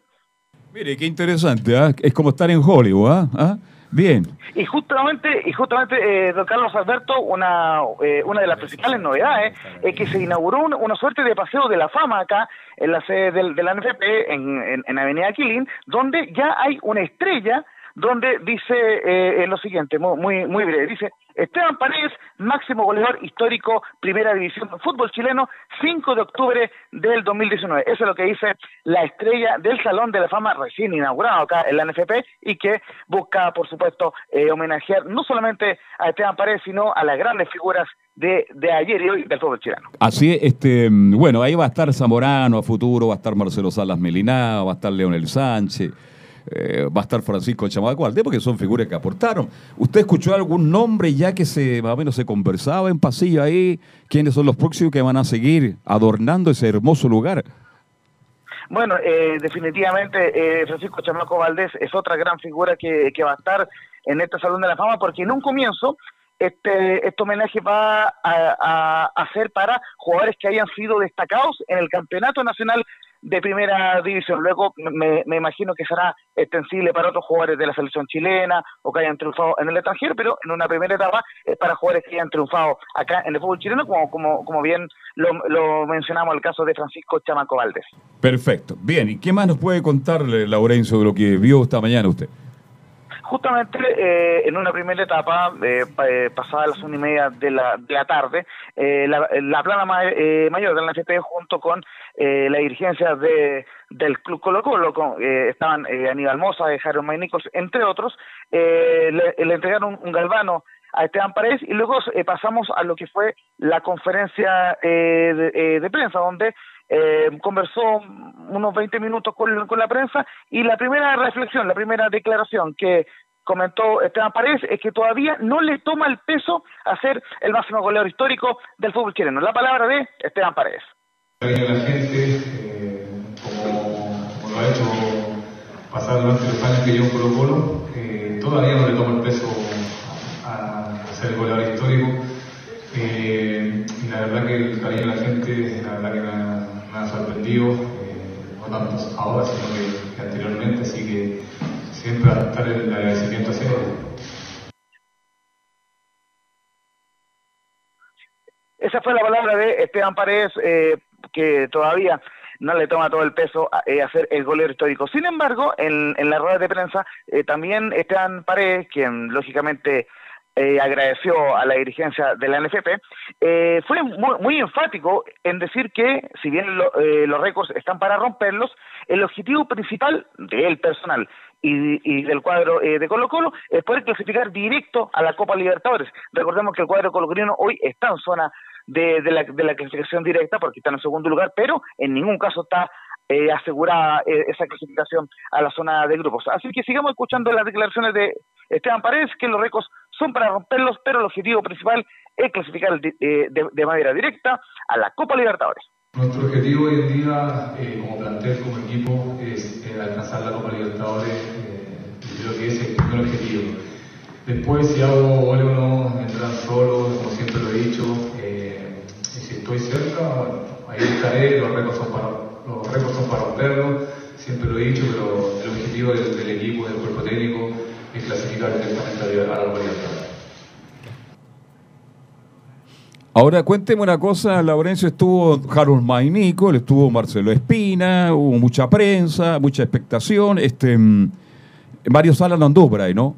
Mire, qué interesante. ¿ah? Es como estar en Hollywood. ¿ah? ¿Ah? Bien. Y justamente, y justamente eh, don Carlos Alberto, una, eh, una de las principales novedades es que se inauguró una, suerte de paseo de la fama acá en la sede del, de NFP, en, en, en Avenida Quilín, donde ya hay una estrella donde dice eh, lo siguiente, mu- muy, muy breve, dice Esteban Paredes, máximo goleador histórico, primera división del fútbol chileno, 5 de octubre del 2019. Eso es lo que dice la estrella del Salón de la Fama recién inaugurado acá en la NFP y que busca, por supuesto, eh, homenajear no solamente a Esteban Paredes, sino a las grandes figuras de, de ayer y hoy del fútbol chileno. Así es, este, mm, bueno, ahí va a estar Zamorano a futuro, va a estar Marcelo Salas Melinao, va a estar Leonel Sánchez, eh, va a estar Francisco Chamacualde, porque son figuras que aportaron. ¿Usted escuchó algún nombre ya que se más o menos se conversaba en pasillo ahí? ¿Quiénes son los próximos que van a seguir adornando ese hermoso lugar? Bueno, eh, definitivamente eh, Francisco Chamaco Valdés es otra gran figura que, va a estar en este Salón de la Fama porque en un comienzo este, este homenaje va a, a, a ser para jugadores que hayan sido destacados en el Campeonato Nacional de Primera División. Luego me, me imagino que será extensible para otros jugadores de la selección chilena o que hayan triunfado en el extranjero, pero en una primera etapa es para jugadores que hayan triunfado acá en el fútbol chileno, como, como, como bien lo, lo mencionamos el caso de Francisco Chamaco Valdés. Perfecto. Bien, ¿y qué más nos puede contarle, Laurencio, de lo que vio esta mañana usted? Justamente eh, en una primera etapa, eh, eh, pasada las una y media de la, de la tarde, eh, la, la plana ma- eh, mayor de la NFP junto con la dirigencia de, del Club Colo Colo, con, estaban Aníbal Mosa, eh, Jairo May Nichols, entre otros, le, le entregaron un, un galvano a Esteban Paredes y luego eh, pasamos a lo que fue la conferencia eh, de, eh, de prensa, donde eh, conversó unos 20 minutos con, con la prensa y la primera reflexión, la primera declaración que comentó Esteban Paredes, es que todavía no le toma el peso a ser el máximo goleador histórico del fútbol chileno. La palabra de Esteban Paredes. La gente, eh, como, lo ha hecho pasar durante los años que yo en Colo Colo, eh, todavía no le toma el peso a, a ser goleador histórico. Eh, y la verdad que el cariño de la gente, la verdad que eh, no tanto ahora, sino que, anteriormente, así que siempre el agradecimiento hacia. Esa fue la palabra de Esteban Paredes, eh, que todavía no le toma todo el peso a, eh, hacer el golero histórico. Sin embargo, en, en la rueda de prensa, eh, también Esteban Paredes, quien lógicamente eh, agradeció a la dirigencia de la NFP, eh, fue muy, muy enfático en decir que, si bien lo- eh, los récords están para romperlos, el objetivo principal del personal y, del cuadro eh, de Colo Colo es poder clasificar directo a la Copa Libertadores. Recordemos que el cuadro colocolino hoy está en zona de, de la, de la clasificación directa porque está en el segundo lugar, pero en ningún caso está eh, asegurada eh, esa clasificación a la zona de grupos. Así que sigamos escuchando las declaraciones de Esteban Paredes, que los récords son para romperlos, pero el objetivo principal es clasificar di- eh, de, de manera directa a la Copa Libertadores. Nuestro objetivo hoy en día, eh, como plantel, como equipo, es eh, alcanzar la Copa Libertadores. eh, yo creo que ese es el primer objetivo. Después, si hago goles o no, vendrán solos, como siempre lo he dicho. eh, y si estoy cerca, bueno, ahí estaré. Los récords son para, los son para romperlos, siempre lo he dicho, pero el objetivo del, del equipo, del cuerpo técnico, es clasificar directamente a la Copa Libertadores. Ahora cuénteme una cosa, Laurencio estuvo Harold Mainico, estuvo Marcelo Espina, hubo mucha prensa, mucha expectación. Este mm, Mario Sala no anduvo por ahí, ¿no?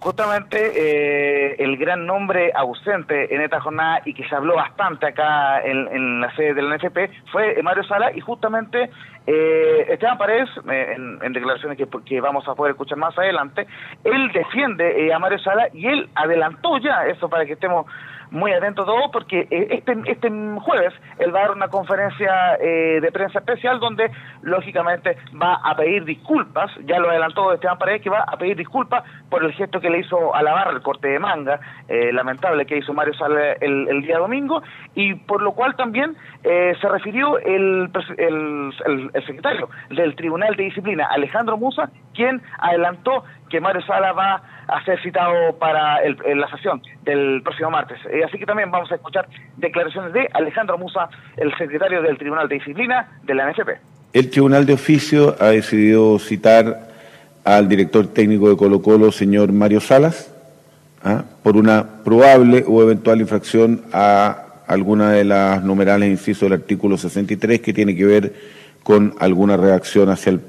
Justamente eh, el gran nombre ausente en esta jornada y que se habló bastante acá en, en la sede del NFP fue Mario Sala y justamente eh, Esteban Paredes, eh, en, en declaraciones que, que vamos a poder escuchar más adelante, él defiende eh, a Mario Sala y él adelantó ya eso para que estemos muy atentos todos porque eh, este, este jueves él va a dar una conferencia eh, de prensa especial donde lógicamente va a pedir disculpas, ya lo adelantó Esteban Paredes que va a pedir disculpas por el gesto que le hizo a la barra, el corte de manga eh, lamentable que hizo Mario Sala el, el día domingo y por lo cual también eh, se refirió el, el- el secretario del Tribunal de Disciplina, Alejandro Musa, quien adelantó que Mario Sala va a ser citado para el- la sesión del próximo martes. Eh, así que también vamos a escuchar declaraciones de Alejandro Musa, el secretario del Tribunal de Disciplina de la NFP. El Tribunal de Oficio ha decidido citar al director técnico de Colo Colo, señor Mario Salas, ¿ah? por una probable o eventual infracción a alguna de las numerales incisos del artículo 63 que tiene que ver con alguna reacción hacia el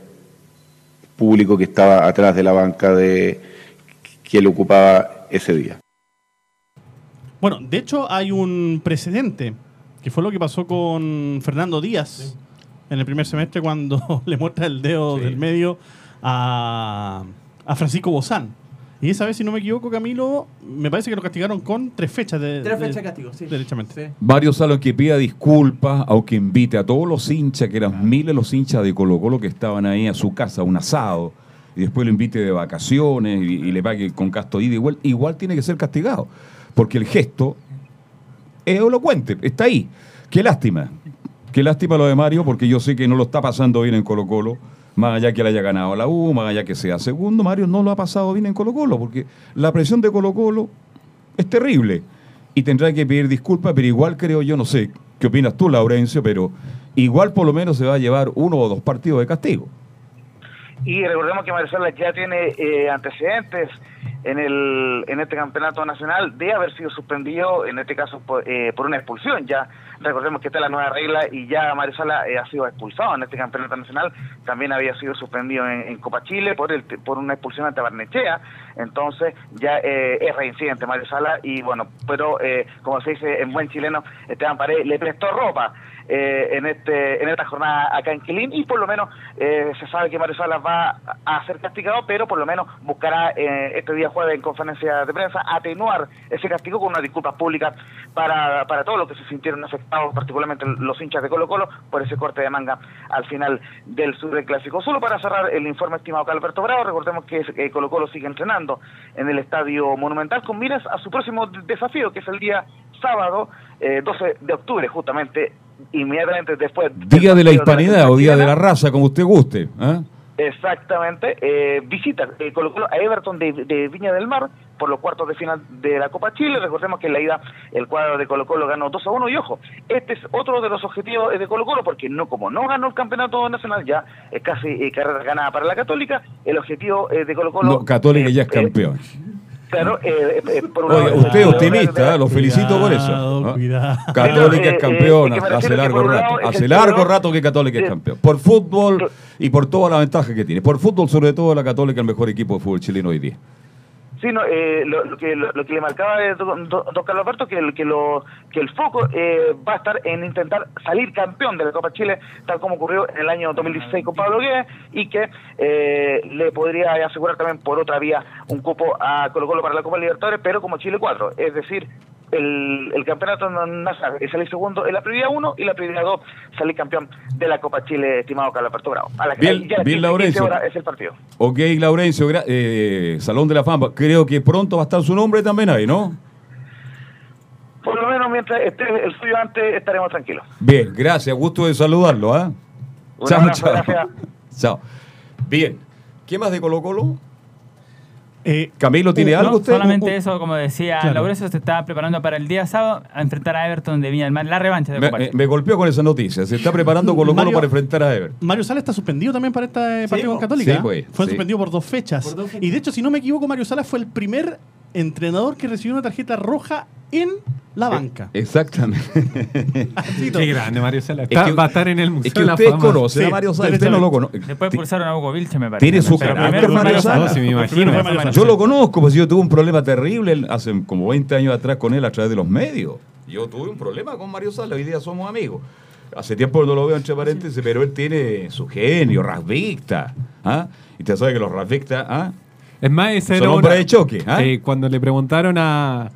público que estaba atrás de la banca de que él ocupaba ese día. Bueno, de hecho hay un precedente, que fue lo que pasó con Fernando Díaz en el primer semestre cuando le muestra el dedo del medio a, a Francisco Bozán. Y esa vez, si no me equivoco, Camilo, me parece que lo castigaron con tres fechas de, Tres fechas de castigo, sí. Derechamente. Mario Sala que pida disculpas, aunque invite a todos los hinchas, que eran miles los hinchas de Colo Colo que estaban ahí a su casa, a un asado, y después lo invite de vacaciones y, y le pague con gasto ida y vuelta, igual tiene que ser castigado, porque el gesto es elocuente, está ahí. Qué lástima, qué lástima lo de Mario, porque yo sé que no lo está pasando bien en Colo Colo, más allá que le haya ganado la U, más allá que sea segundo, Mario no lo ha pasado bien en Colo Colo, porque la presión de Colo Colo es terrible y tendrá que pedir disculpas, pero igual creo yo, no sé qué opinas tú, Laurencio, pero igual por lo menos se va a llevar uno o dos partidos de castigo. Y recordemos que Marisela ya tiene eh, antecedentes en el en este campeonato nacional de haber sido suspendido, en este caso por, eh, por una expulsión. Ya recordemos que está la nueva regla y ya Marisala eh, ha sido expulsado en este campeonato nacional. También había sido suspendido en, Copa Chile por el, por una expulsión ante Barnechea. Entonces ya eh, es reincidente Marisala y bueno, pero eh, como se dice en buen chileno, Esteban Paredes le prestó ropa. Eh, en este en esta jornada acá en Quilín. Y por lo menos eh, se sabe que Mario Salas va a ser castigado pero por lo menos buscará eh, este día jueves en conferencia de prensa atenuar ese castigo con unas disculpas públicas para, para todos los que se sintieron afectados particularmente los hinchas de Colo Colo por ese corte de manga al final del Super Clásico. Solo para cerrar el informe estimado acá Alberto Bravo recordemos que eh, Colo Colo sigue entrenando en el Estadio Monumental con miras a su próximo de- desafío que es el día sábado eh, 12 de octubre justamente inmediatamente después Día de la hispanidad o día de la raza, como usted guste. ¿ah? Exactamente, eh, visita eh, Colo Colo a Everton de, de Viña del Mar por los cuartos de final de la Copa Chile. Recordemos que en la ida el cuadro de Colo Colo ganó 2 a 1 y ojo, este es otro de los objetivos de Colo Colo porque no como no ganó el campeonato nacional ya es casi eh, carrera ganada para la Católica. El objetivo eh, de Colo Colo No, Católica ya es campeón. Claro, eh, eh, por un Oye, lado, usted es eh, optimista, ¿eh? lo felicito por eso. ¿no? Católica es campeona, hace largo rato. Hace largo rato que Católica es campeón. Por fútbol y por toda la ventaja que tiene. Por fútbol, sobre todo, la Católica es el mejor equipo de fútbol chileno hoy día. Sí, eh, lo, que, lo, lo que le marcaba don, don- don Carlos Alberto que el, que, lo, que el foco eh, va a estar en intentar salir campeón de la Copa Chile, tal como ocurrió en el año 2016 con Pablo Guedes, y que eh, le podría asegurar también por otra vía un cupo a Colo Colo para la Copa Libertadores, pero como Chile 4, es decir, el, el campeonato nacional es salir segundo en la prioridad 1 y la prioridad 2 salir campeón de la Copa Chile, estimado Carlos Alberto Bravo. A la, Bien- ya bien, 15 Laurencio. es el partido. Ok, Laurencio, eh, Salón de la Fama. Creo que pronto va a estar su nombre también ahí, ¿no? Por lo menos mientras esté el suyo antes estaremos tranquilos. Bien, gracias. Gusto de saludarlo, ¿ah? Chao, abrazo, chao. gracias. Chao. Bien. ¿Qué más de Colo Colo? Camilo, ¿tiene algo usted? Solamente eso, como decía Claro. Se está preparando para el día sábado a enfrentar a Everton de Viña del Mar, la revancha de Me, Copa me- golpeó con esa noticia. Se está preparando Colo Colo Mario- para enfrentar a Ever. Mario Sala está suspendido también para este partido con Católica. Sí, pues, fue sí. suspendido por dos, fechas. Y de hecho, si no me equivoco, Mario Sala fue el primer entrenador que recibió una tarjeta roja en la banca. Exactamente. Qué grande, Mario Sala. Es Está- que- va a estar en el Museo es que la usted Fama. conoce a Mario Sala, usted no lo conoce. Después expulsaron a Hugo Vilche, me parece. Tiene su Pero carácter, Mario Sala. No, sí, me imagino. Yo lo conozco, pues yo tuve un problema terrible hace como 20 años atrás con él a través de los medios. Yo tuve un problema con Mario Sala, hoy día somos amigos. Hace tiempo no lo veo entre paréntesis, pero él tiene su genio, rasvicta. ¿ah? Y usted sabe que los rasvicta, ¿ah? Es más, ese Son era hombres una- de choque, ¿ah? Eh, cuando le preguntaron a,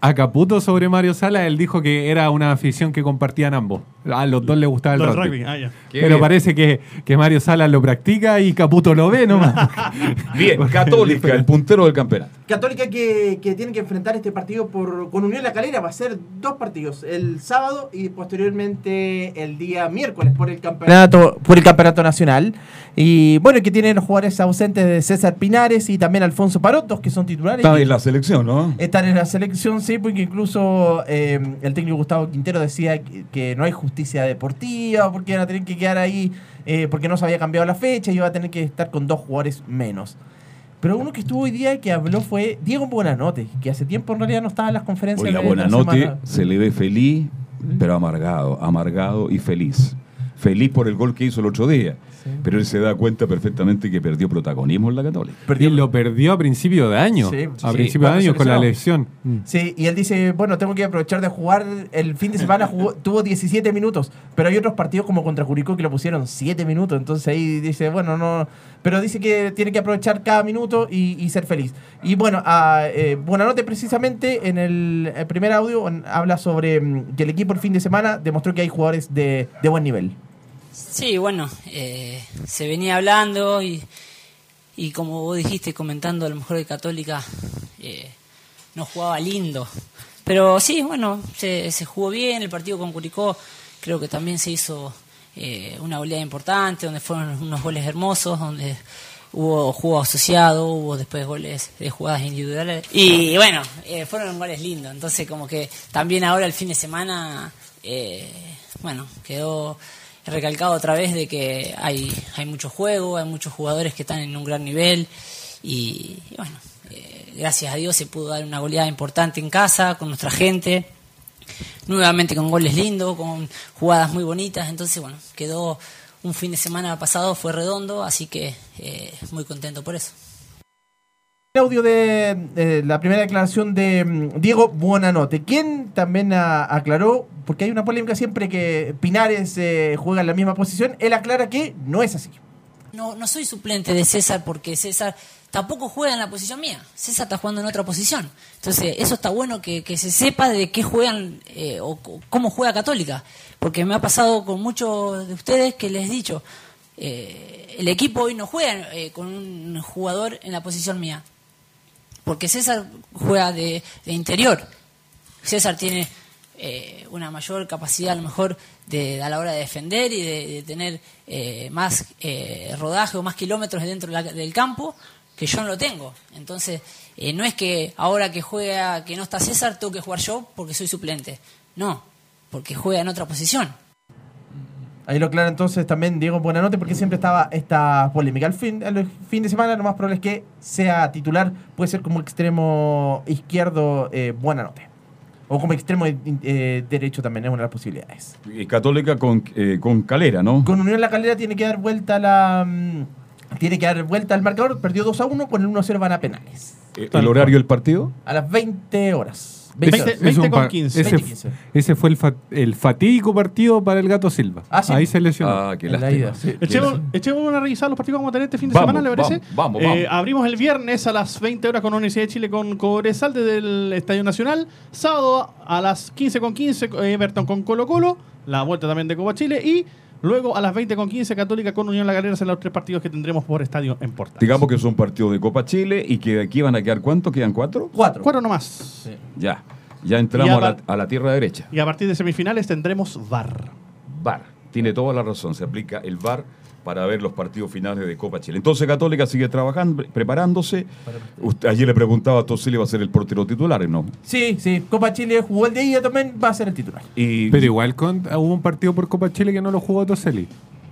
a Caputo sobre Mario Sala, él dijo que era una afición que compartían ambos. A los dos les gustaba el Los rugby. rugby, ah, ya. Pero bien. parece que, que Mario Sala lo practica y Caputo lo ve nomás. Bien, Católica, el puntero del campeonato. Católica que, que tiene que enfrentar este partido por, con Unión La Calera. Va a ser dos partidos, el sábado y posteriormente el día miércoles por el campeonato, por el campeonato nacional. Y bueno, que tienen los jugadores ausentes de César Pinares y también Alfonso Parotos, que son titulares. Está en la selección, ¿no? Están en la selección, sí, porque incluso eh, el técnico Gustavo Quintero decía que, que no hay justicia deportiva, porque iban a tener que quedar ahí, eh, porque no se había cambiado la fecha y iba a tener que estar con dos jugadores menos. Pero uno que estuvo hoy día y que habló fue Diego Buenanote, que hace tiempo en realidad no estaba en las conferencias. Oiga, la Buenanote se le ve feliz, pero amargado, amargado y feliz. Feliz por el gol que hizo el otro día. Pero él se da cuenta perfectamente que perdió protagonismo en la Católica. Y lo perdió a principio de año. Sí, a sí, principio de año con la lesión. Sí, y él dice, bueno, tengo que aprovechar de jugar. El fin de semana jugó- tuvo 17 minutos, pero hay otros partidos como contra Curicó que lo pusieron 7 minutos. Entonces ahí dice, bueno, no. Pero dice que tiene que aprovechar cada minuto y, y ser feliz. Y bueno, a, eh, Buenanote precisamente en el, el primer audio en- habla sobre mm, que el equipo el fin de semana demostró que hay jugadores de, de buen nivel. Sí, bueno, eh, se venía hablando y, y como vos dijiste, comentando a lo mejor de Católica, eh, no jugaba lindo. Pero sí, bueno, se, se jugó bien, el partido con Curicó creo que también se hizo eh, una goleada importante, donde fueron unos goles hermosos, donde hubo juego asociado, hubo después goles de jugadas individuales. Y bueno, eh, fueron goles lindos, entonces como que también ahora el fin de semana, eh, bueno, quedó recalcado otra vez de que hay, hay mucho juego, hay muchos jugadores que están en un gran nivel y, bueno, eh, gracias a Dios se pudo dar una goleada importante en casa con nuestra gente, nuevamente con goles lindos, con jugadas muy bonitas, entonces bueno, quedó un fin de semana pasado, fue redondo, así que eh, muy contento por eso. El audio de eh, la primera declaración de mm, Diego Buonanote, quien también a- aclaró, porque hay una polémica siempre que Pinares eh, juega en la misma posición, él aclara que no es así. No, no soy suplente de César porque César tampoco juega en la posición mía. César está jugando en otra posición. Entonces, eso está bueno que, se sepa de qué juegan eh, o cómo juega Católica. Porque me ha pasado con muchos de ustedes que les he dicho, el equipo hoy no juega con un jugador en la posición mía. Porque César juega de, de interior. César tiene eh, una mayor capacidad a lo mejor de, a la hora de defender y de, tener eh, más eh, rodaje o más kilómetros dentro del campo que yo no lo tengo. Entonces, eh, no es que ahora que juega, que no está César, tengo que jugar yo porque soy suplente. No, porque juega en otra posición. Ahí lo aclara entonces también Diego Buenanote, porque siempre estaba esta polémica. Al fin, al fin de semana lo más probable es que sea titular, puede ser como extremo izquierdo eh, Buenanote. O como extremo eh, derecho también es una de las posibilidades. Y Católica con, eh, con Calera, ¿no? Con Unión La Calera tiene que dar vuelta la. mm, tiene que dar vuelta al marcador, perdió 2 a 1, con el 1 a 0 van a penales. Eh, ¿El horario del partido? A las 20 horas. Ese- horas. es un pa- 15. Ese, 20, 15. ese fue el, fa- el fatídico partido para el Gato Silva. Ah, sí. Ahí se lesionó. Ah, qué lástima. sí. Echemos, echemos una revisada a los partidos que vamos a tener este fin de Vamos, semana, ¿le parece? vamos, vamos, Eh, vamos. abrimos el viernes a las 20 horas con Universidad de Chile con Cobresal desde el Estadio Nacional. Sábado a las 15 con 15 eh, Everton con Colo Colo. La vuelta también de Copa Chile. Y luego a las 20 con 15 Católica con Unión La Galera serán los tres partidos que tendremos por estadio en Porta. Digamos que son partidos de Copa Chile y que aquí van a quedar ¿cuántos? ¿Quedan cuatro? Cuatro. Cuatro nomás. Ya. Ya entramos a a la, a la tierra derecha. Y a partir de semifinales tendremos VAR. VAR. Tiene toda la razón. Se aplica el VAR para ver los partidos finales de Copa Chile. Entonces Católica sigue trabajando, preparándose. Usted, ayer le preguntaba a Tosili va a ser el portero titular, ¿no? Sí, sí. Copa Chile jugó el de ella también, va a ser el titular. Y Pero igual con- hubo un partido por Copa Chile que no lo jugó Toseli.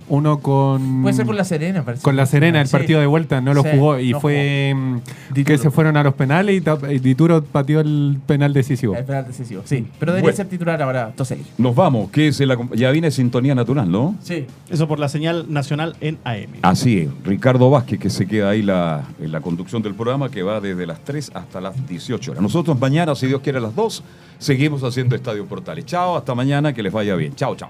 Uno con. Puede ser con La Serena, parece. Con la Serena, el Sí. partido de vuelta, no lo Sí, jugó. Y no fue mm, que se fueron a los penales y, y Dituro pateó el penal decisivo. El penal decisivo, sí. Pero debería Bueno. ser titular ahora Toseli. nos vamos. que es acom- ya viene sintonía natural, ¿no? Sí. Eso por la señal nacional en AM. Así es. Ricardo Vázquez, que se queda ahí la, en la conducción del programa, que va desde las 3 hasta las 18 horas. Nosotros mañana, si Dios quiere, a las 2, seguimos haciendo Estadio Portales. Chao, hasta mañana, que les vaya bien. Chao, chao.